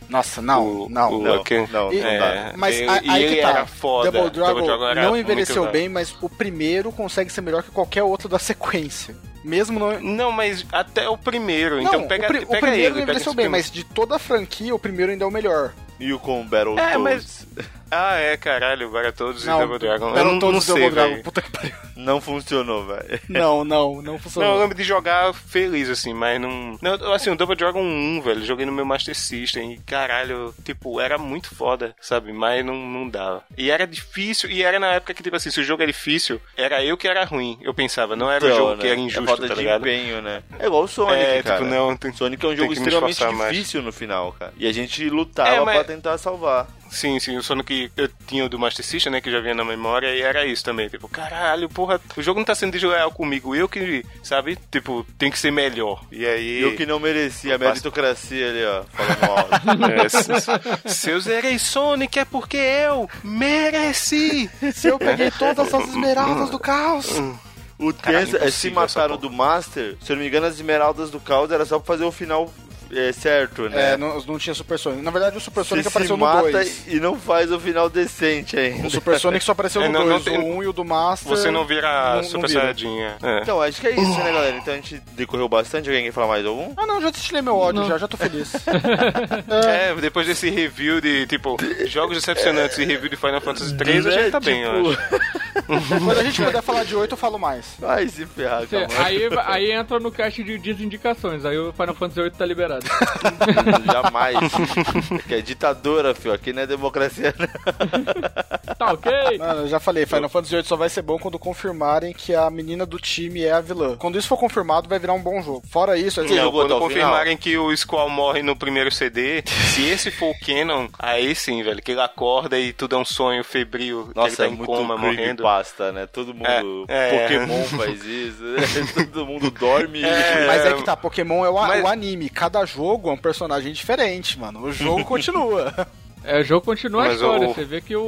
Nossa, não, O- não. o- Não, ok. não, E- não É, dá. Mas ele- a- e aí ele que tá. era foda. Double Dragon, era não muito envelheceu bem, mas o primeiro consegue ser melhor que qualquer outro da sequência. Mesmo não. Não, mas até o primeiro. não, então pega, o, o pega primeiro ele. não envelheceu esse bem, primeiro. mas de toda a franquia, o primeiro ainda é o melhor. E o com Battle É, mas- Ah, é, caralho, Battletoads e Não, Double Dragon. Não, todos não Double sei, Dragon. velho. Puta que pariu. Não funcionou, velho. Não, não, não Não, funcionou. eu lembro de jogar feliz, assim, mas não... não assim, o Double Dragon 1, velho, joguei no meu Master System e, caralho, tipo, era muito foda, sabe? Mas não, não dava. E era difícil, e era na época que, tipo assim, se o jogo era difícil, era eu que era ruim, eu pensava, não era o Então, jogo né? que era é injusto, falta tá de ligado? empenho, né? É igual o Sonic, É, cara. tipo, não, tem... Sonic é um jogo que me extremamente esforçar mais. difícil no final, cara. E a gente lutava É, mas- pra tentar salvar. Sim, sim, o Sonic eu tinha o do Master System, né, que já vinha na memória, e era isso também, tipo, caralho, porra, o jogo não tá sendo desleal comigo, eu que, sabe, tipo, tem que ser melhor. E aí... Eu que não merecia a meritocracia ali, ó, falando alto. É, se, se eu zerei Sonic é porque eu mereci! Se eu peguei todas as esmeraldas do caos. O Caralho, tenso é se mataram do Master, se eu não me engano, as esmeraldas do caos era só pra fazer o final é, certo, né? É, não, não tinha Super Sonic. Na verdade, o Super Você Sonic se apareceu no mata 2. e não faz o final decente ainda. O Super Sonic só apareceu É, no não- 2. não tem- O 1 e o do Master. Você não vira não- Super vira. Saiyajinha. É. Então, acho que é isso, né, galera? Então a gente decorreu bastante. Alguém quer falar mais algum? Ah, não, já destilei meu ódio, Não. já, já tô feliz. É, depois desse review de, tipo, jogos decepcionantes e review de Final Fantasy 3, a gente tá bem, eu acho. Quando a gente puder falar de 8, eu falo mais. Vai se ferrar, Cê- calma. aí, aí entra no cast de desindicações, aí o Final Fantasy VIII tá liberado. Jamais. que é ditadora, filho. Aqui não é democracia, não. Tá ok? Mano, eu já falei, Final Fantasy VIII só vai ser bom quando confirmarem que a menina do time é a vilã. Quando isso for confirmado, vai virar um bom jogo. Fora isso, é Você Não, quando confirmarem que o Squall morre no primeiro CD, se esse for o Canon, aí sim, velho, que ele acorda e tudo é um sonho febril, Nossa, que é ele tá em muito coma, morrendo. creepypasta, né? Todo mundo... É, é. Pokémon faz isso. Todo mundo dorme É. Mas é que tá, Pokémon é o, Mas- o anime. Cada jogo é um personagem diferente, mano. O jogo continua. É, o jogo continua a Mas história. o- Você vê que o,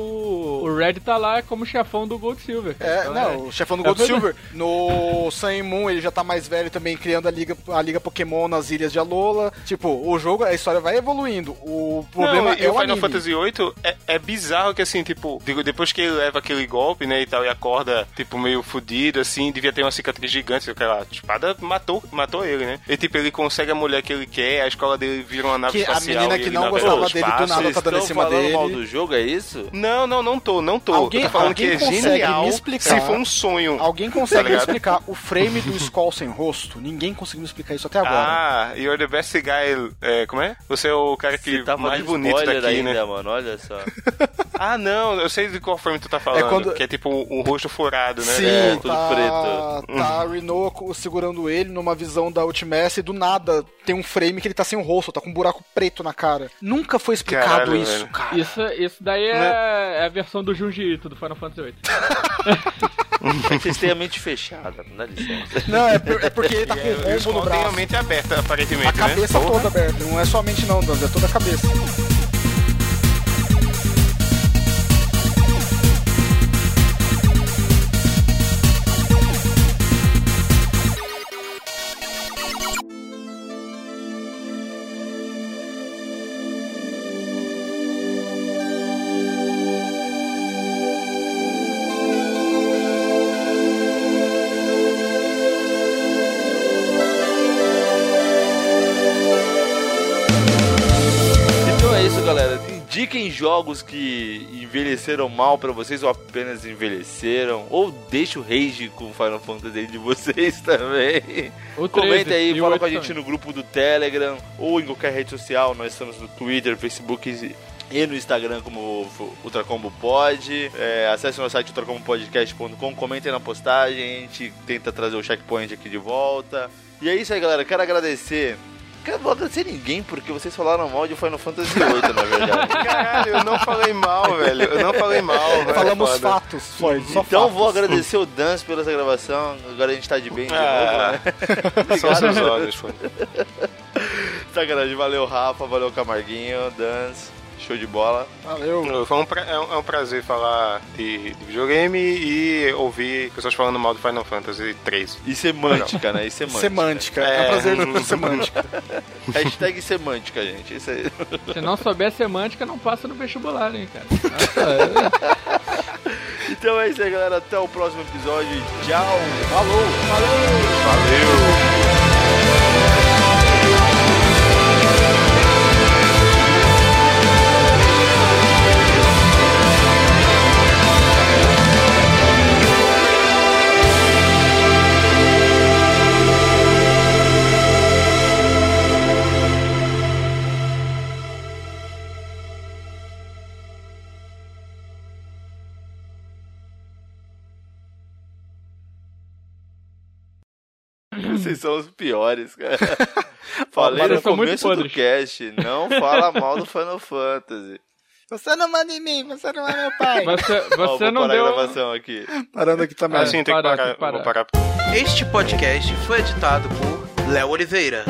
o Red tá lá como chefão do Gold Silver. É, Então, não, o chefão do é Gold verdade. Silver. No Sun Moon, ele já tá mais velho também, criando a liga, a liga Pokémon nas ilhas de Alola. Tipo, o jogo, a história vai evoluindo. O problema Não, é e o o Final anime. Fantasy VIII é, é bizarro que, assim, tipo, digo, depois que ele leva aquele golpe, né, e tal, e acorda, tipo, meio fudido, assim, devia ter uma cicatriz gigante, aquela espada matou, matou ele, né? E, tipo, ele consegue a mulher que ele quer, a escola dele vira uma nave Que a espacial. menina e que não gostava dele do nada tá dando cima falando dele. mal do jogo, é isso? Não, não, não tô, não tô. Alguém- eu tô falando que alguém é consegue genial me explicar? se for um sonho. Alguém consegue Tá me explicar o frame do Skull sem rosto? Ninguém conseguiu me explicar isso até agora. Ah, you're the best guy. É, como é? Você é o cara que tá mais bonito daqui, ainda, né? mano. Olha só. Ah, não, eu sei de qual frame tu tá falando. quando- Que é tipo um, um rosto furado, né? Sim, É, tudo tá, preto. tá a Rinoco segurando ele numa visão da Ultimass e do nada tem um frame que ele tá sem o rosto, tá com um buraco preto na cara. Nunca foi explicado Caralho, isso, velho. cara. Isso, isso daí é, Né? é a versão do Junji Ito do Final Fantasy VIII. É vocês têm a mente fechada, dá licença. Não, é, por- é porque ele tá com E um os rombo no tem a braço. mente aberta, aparentemente, A cabeça né? Toda aberta. Não é só a mente não, Danzo, é toda a cabeça. Jogos que envelheceram mal pra vocês ou apenas envelheceram. Ou deixa o rage com Final Fantasy de vocês também. O 13 Comenta aí, o fala 8 com a gente também. no grupo do Telegram ou em qualquer rede social. Nós estamos no Twitter, Facebook e no Instagram como o Ultracombo Pod. É, acesse o nosso site ultracombopodcast.com, comentem na postagem, a gente tenta trazer o checkpoint aqui de volta. E é isso aí, galera. Quero agradecer. Quero vou agradecer ninguém, porque vocês falaram mal de Final Fantasy VIII, na verdade. Caralho, eu não falei mal, velho. Eu não falei mal, velho. Falamos Foda. fatos, foi. Só Então fatos. vou agradecer o Dance pela essa gravação. Agora a gente tá de bem de Ah. novo, né? Só seus olhos, foi. Sacanagem, valeu Rafa, valeu Camarguinho, Dance. Show de bola. Valeu. Foi um pra- é, um, é um prazer falar de, de videogame e ouvir pessoas falando mal do Final Fantasy 3. E semântica, né? E semântica. Semântica. É, É. um prazer semântica. Hashtag semântica, gente. Isso aí. Se não souber semântica, não passa no vestibular, hein, cara. Nossa, Então é isso aí, galera. Até o próximo episódio. Tchau. Falou. Valeu! Vocês são os piores, cara. Falei no começo do cast. Não fala mal do Final Fantasy. Você não manda em mim, você não é meu pai. Você, você vou não parar deu. a gravação aqui. Parando aqui também. Assim, tem que parar, tem que parar. Este podcast foi editado por Léo Oliveira.